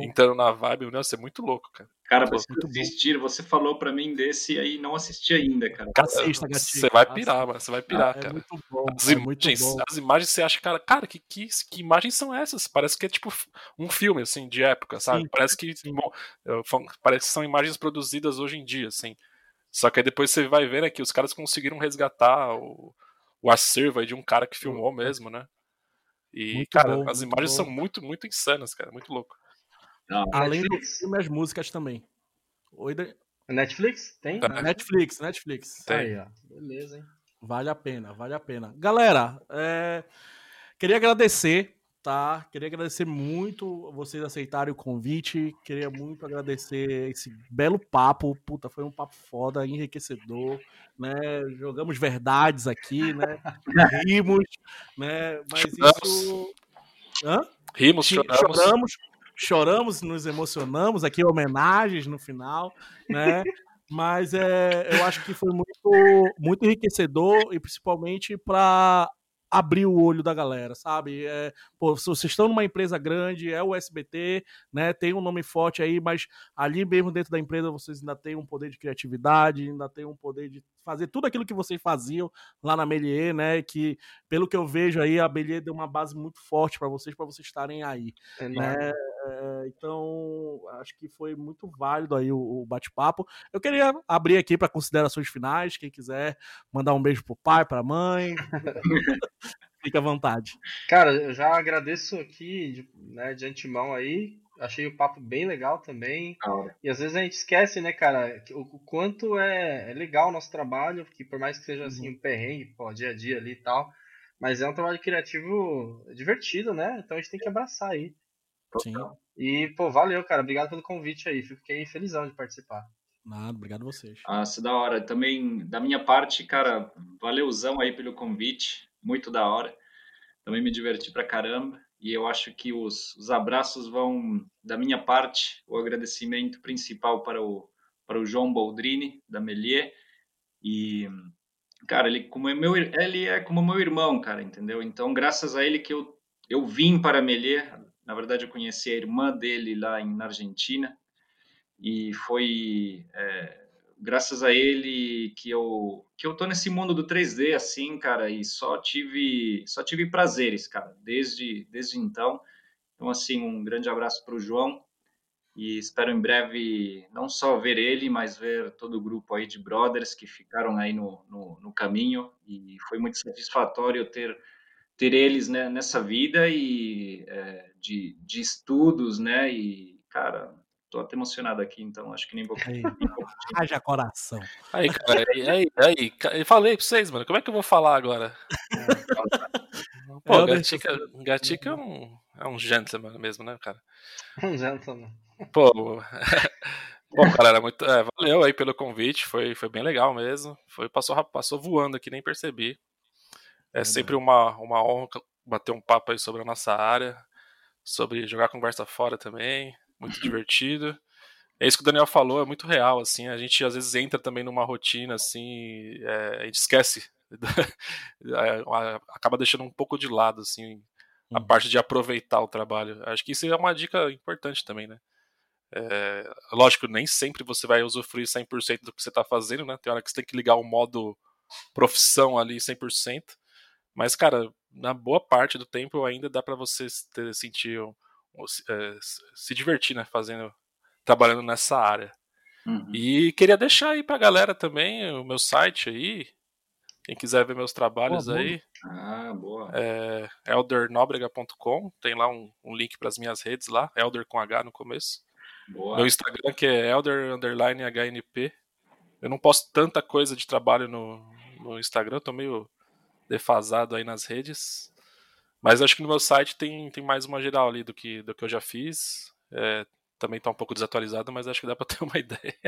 entrando na vibe. O Nelson é muito louco, cara. Cara, você assistir, você falou pra mim desse aí não assisti ainda, cara. Você vai pirar, mano. Você vai pirar, ah, é cara. Muito bom, as, é imagens, bom. as imagens você acha, cara, cara, que, que, que imagens são essas? Parece que é tipo um filme, assim, de época, sabe? Sim. Parece que bom, parece que são imagens produzidas hoje em dia, assim. Só que aí depois você vai ver né, que os caras conseguiram resgatar o, o acervo aí de um cara que filmou mesmo, né? E, muito cara, bom, as imagens bom. são muito, muito insanas, cara. Muito louco. Não. Além Netflix. do filme, as músicas também. Oi, da... Netflix? Tem? É. Netflix, Netflix. Tem. Aí, ó. Beleza, hein? Vale a pena, vale a pena. Galera, é... queria agradecer tá? Queria agradecer muito vocês aceitarem o convite. Queria muito agradecer esse belo papo. Puta, foi um papo foda, enriquecedor, né? Jogamos verdades aqui, né? Rimos, né? Mas isso. Hã? Rimos, choramos. choramos. Choramos, nos emocionamos, aqui homenagens no final, né? Mas é, eu acho que foi muito, muito enriquecedor e principalmente para abrir o olho da galera, sabe? É, pô, se vocês estão numa empresa grande, é o SBT, né? Tem um nome forte aí, mas ali mesmo dentro da empresa vocês ainda têm um poder de criatividade, ainda tem um poder de fazer tudo aquilo que vocês faziam lá na Melier, né? Que pelo que eu vejo aí, a Melier deu uma base muito forte para vocês, para vocês estarem aí. É né? É, então, acho que foi muito válido aí o, o bate-papo. Eu queria abrir aqui para considerações finais, quem quiser mandar um beijo pro pai, pra mãe. Fique à vontade. Cara, eu já agradeço aqui de, né, de antemão aí. Achei o papo bem legal também. E às vezes a gente esquece, né, cara, o, o quanto é, é, legal o nosso trabalho, que por mais que seja assim uhum. um perrengue, pô, dia a dia ali e tal, mas é um trabalho criativo divertido, né? Então a gente tem que abraçar aí. Sim. E, pô, valeu, cara. Obrigado pelo convite aí. Fiquei felizão de participar. Nada, obrigado a vocês. Ah, se da hora. Também, da minha parte, cara, valeuzão aí pelo convite. Muito da hora. Também me diverti pra caramba. E eu acho que os, os abraços vão, da minha parte, o agradecimento principal para o, para o João Baldrini, da Melier. E, cara, ele, como é meu, ele é como meu irmão, cara, entendeu? Então, graças a ele que eu, eu vim para a Melier, na verdade, eu conheci a irmã dele lá em, na Argentina. E foi é, graças a ele que eu que eu tô nesse mundo do 3D assim, cara, e só tive só tive prazeres, cara, desde desde então. Então assim, um grande abraço para o João. E espero em breve não só ver ele, mas ver todo o grupo aí de brothers que ficaram aí no, no, no caminho. E foi muito satisfatório ter ter eles né, nessa vida. E é, de, de estudos, né? E, cara, tô até emocionado aqui, então acho que nem vou. Haja coração. Aí, cara, aí, aí, aí, eu falei pra vocês, mano, como é que eu vou falar agora? Pô, é, Gatica, Gatica é um, é um gentleman mesmo, né, cara? Um gentleman. Pô, Bom, galera, muito, é, valeu aí pelo convite, foi, foi bem legal mesmo. Foi, passou, passou voando aqui, nem percebi. É sempre uma, uma honra bater um papo aí sobre a nossa área, sobre jogar conversa fora também, muito divertido. É isso que o Daniel falou, é muito real, assim, a gente às vezes entra também numa rotina, assim, é, a gente esquece, é, acaba deixando um pouco de lado, assim, a uhum. parte de aproveitar o trabalho. Acho que isso é uma dica importante também, né? É, lógico, nem sempre você vai usufruir 100% do que você está fazendo, né? Tem hora que você tem que ligar o modo profissão ali 100%, mas, cara, na boa parte do tempo ainda dá para você ter, sentir, é, se divertir, né? Fazendo, trabalhando nessa área. Uhum. E queria deixar aí pra galera também o meu site aí. Quem quiser ver meus trabalhos boa, aí. Ah, boa. É eldernobrega.com. Tem lá um, um link para as minhas redes lá. Elder com H no começo. Boa. Meu Instagram que é elder underline HNP. Eu não posto tanta coisa de trabalho no, no Instagram, tô meio defasado aí nas redes. Mas acho que no meu site tem, tem mais uma geral ali do que, do que eu já fiz. É, também está um pouco desatualizado, mas acho que dá para ter uma ideia.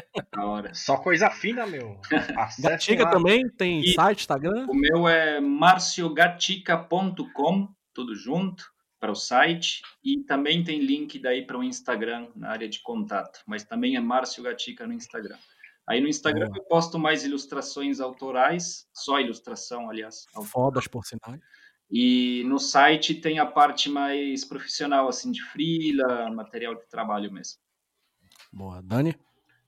Só coisa fina, meu. Gatica também tem e site, Instagram? O meu é marciogatica.com, tudo junto, para o site. E também tem link daí para o Instagram na área de contato. Mas também é Márcio Gatica no Instagram. Aí no Instagram eu posto mais ilustrações autorais, só ilustração, aliás. Fodas, por sinal. E no site tem a parte mais profissional, assim, de freela, material de trabalho mesmo. Boa. Dani?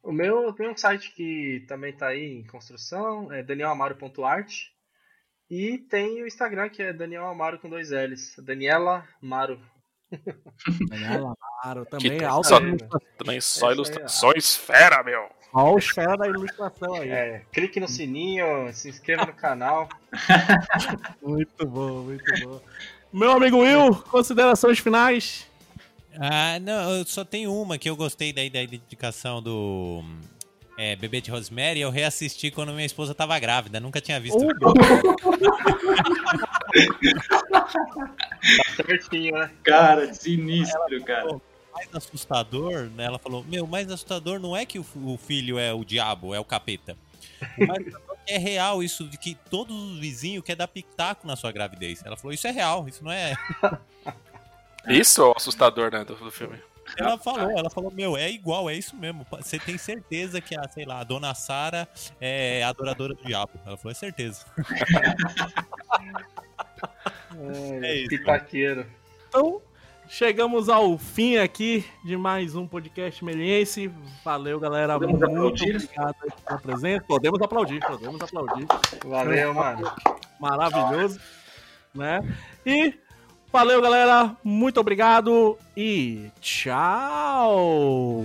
O meu tem um site que também está aí em construção, é danielamaro.art. E tem o Instagram que é Daniel Amaro com dois L's. Daniela Maro. Daniela Amaro também, é alta Também só ilustrações fera, meu. Olha o fera da ilustração aí. É, clique no sininho, se inscreva no canal. muito bom, muito bom. Meu amigo Will, considerações finais? Ah, não, eu só tenho uma que eu gostei daí da indicação do é, Bebê de Rosemary. Eu reassisti quando minha esposa tava grávida, nunca tinha visto. Uh! tá certinho, né? Cara, sinistro, cara mais assustador, né? Ela falou: Meu, mais assustador não é que o, filho é o diabo, é o capeta. Mas é real isso de que todos os vizinhos querem dar pitaco na sua gravidez. Ela falou: Isso é real, isso não é. Isso é o assustador, né, do, do filme. Ela falou, ela falou, meu, é igual, é isso mesmo. Você tem certeza que a, sei lá, a dona Sara é adoradora do diabo. Ela falou, é certeza. é, é isso. Pitaqueiro. Então, Chegamos ao fim aqui de mais um podcast meliense. Valeu, galera. Podemos Muito aplaudir? obrigado pela presença. Podemos aplaudir, podemos aplaudir. Valeu, mano. Maravilhoso. Né? E valeu, galera. Muito obrigado e tchau.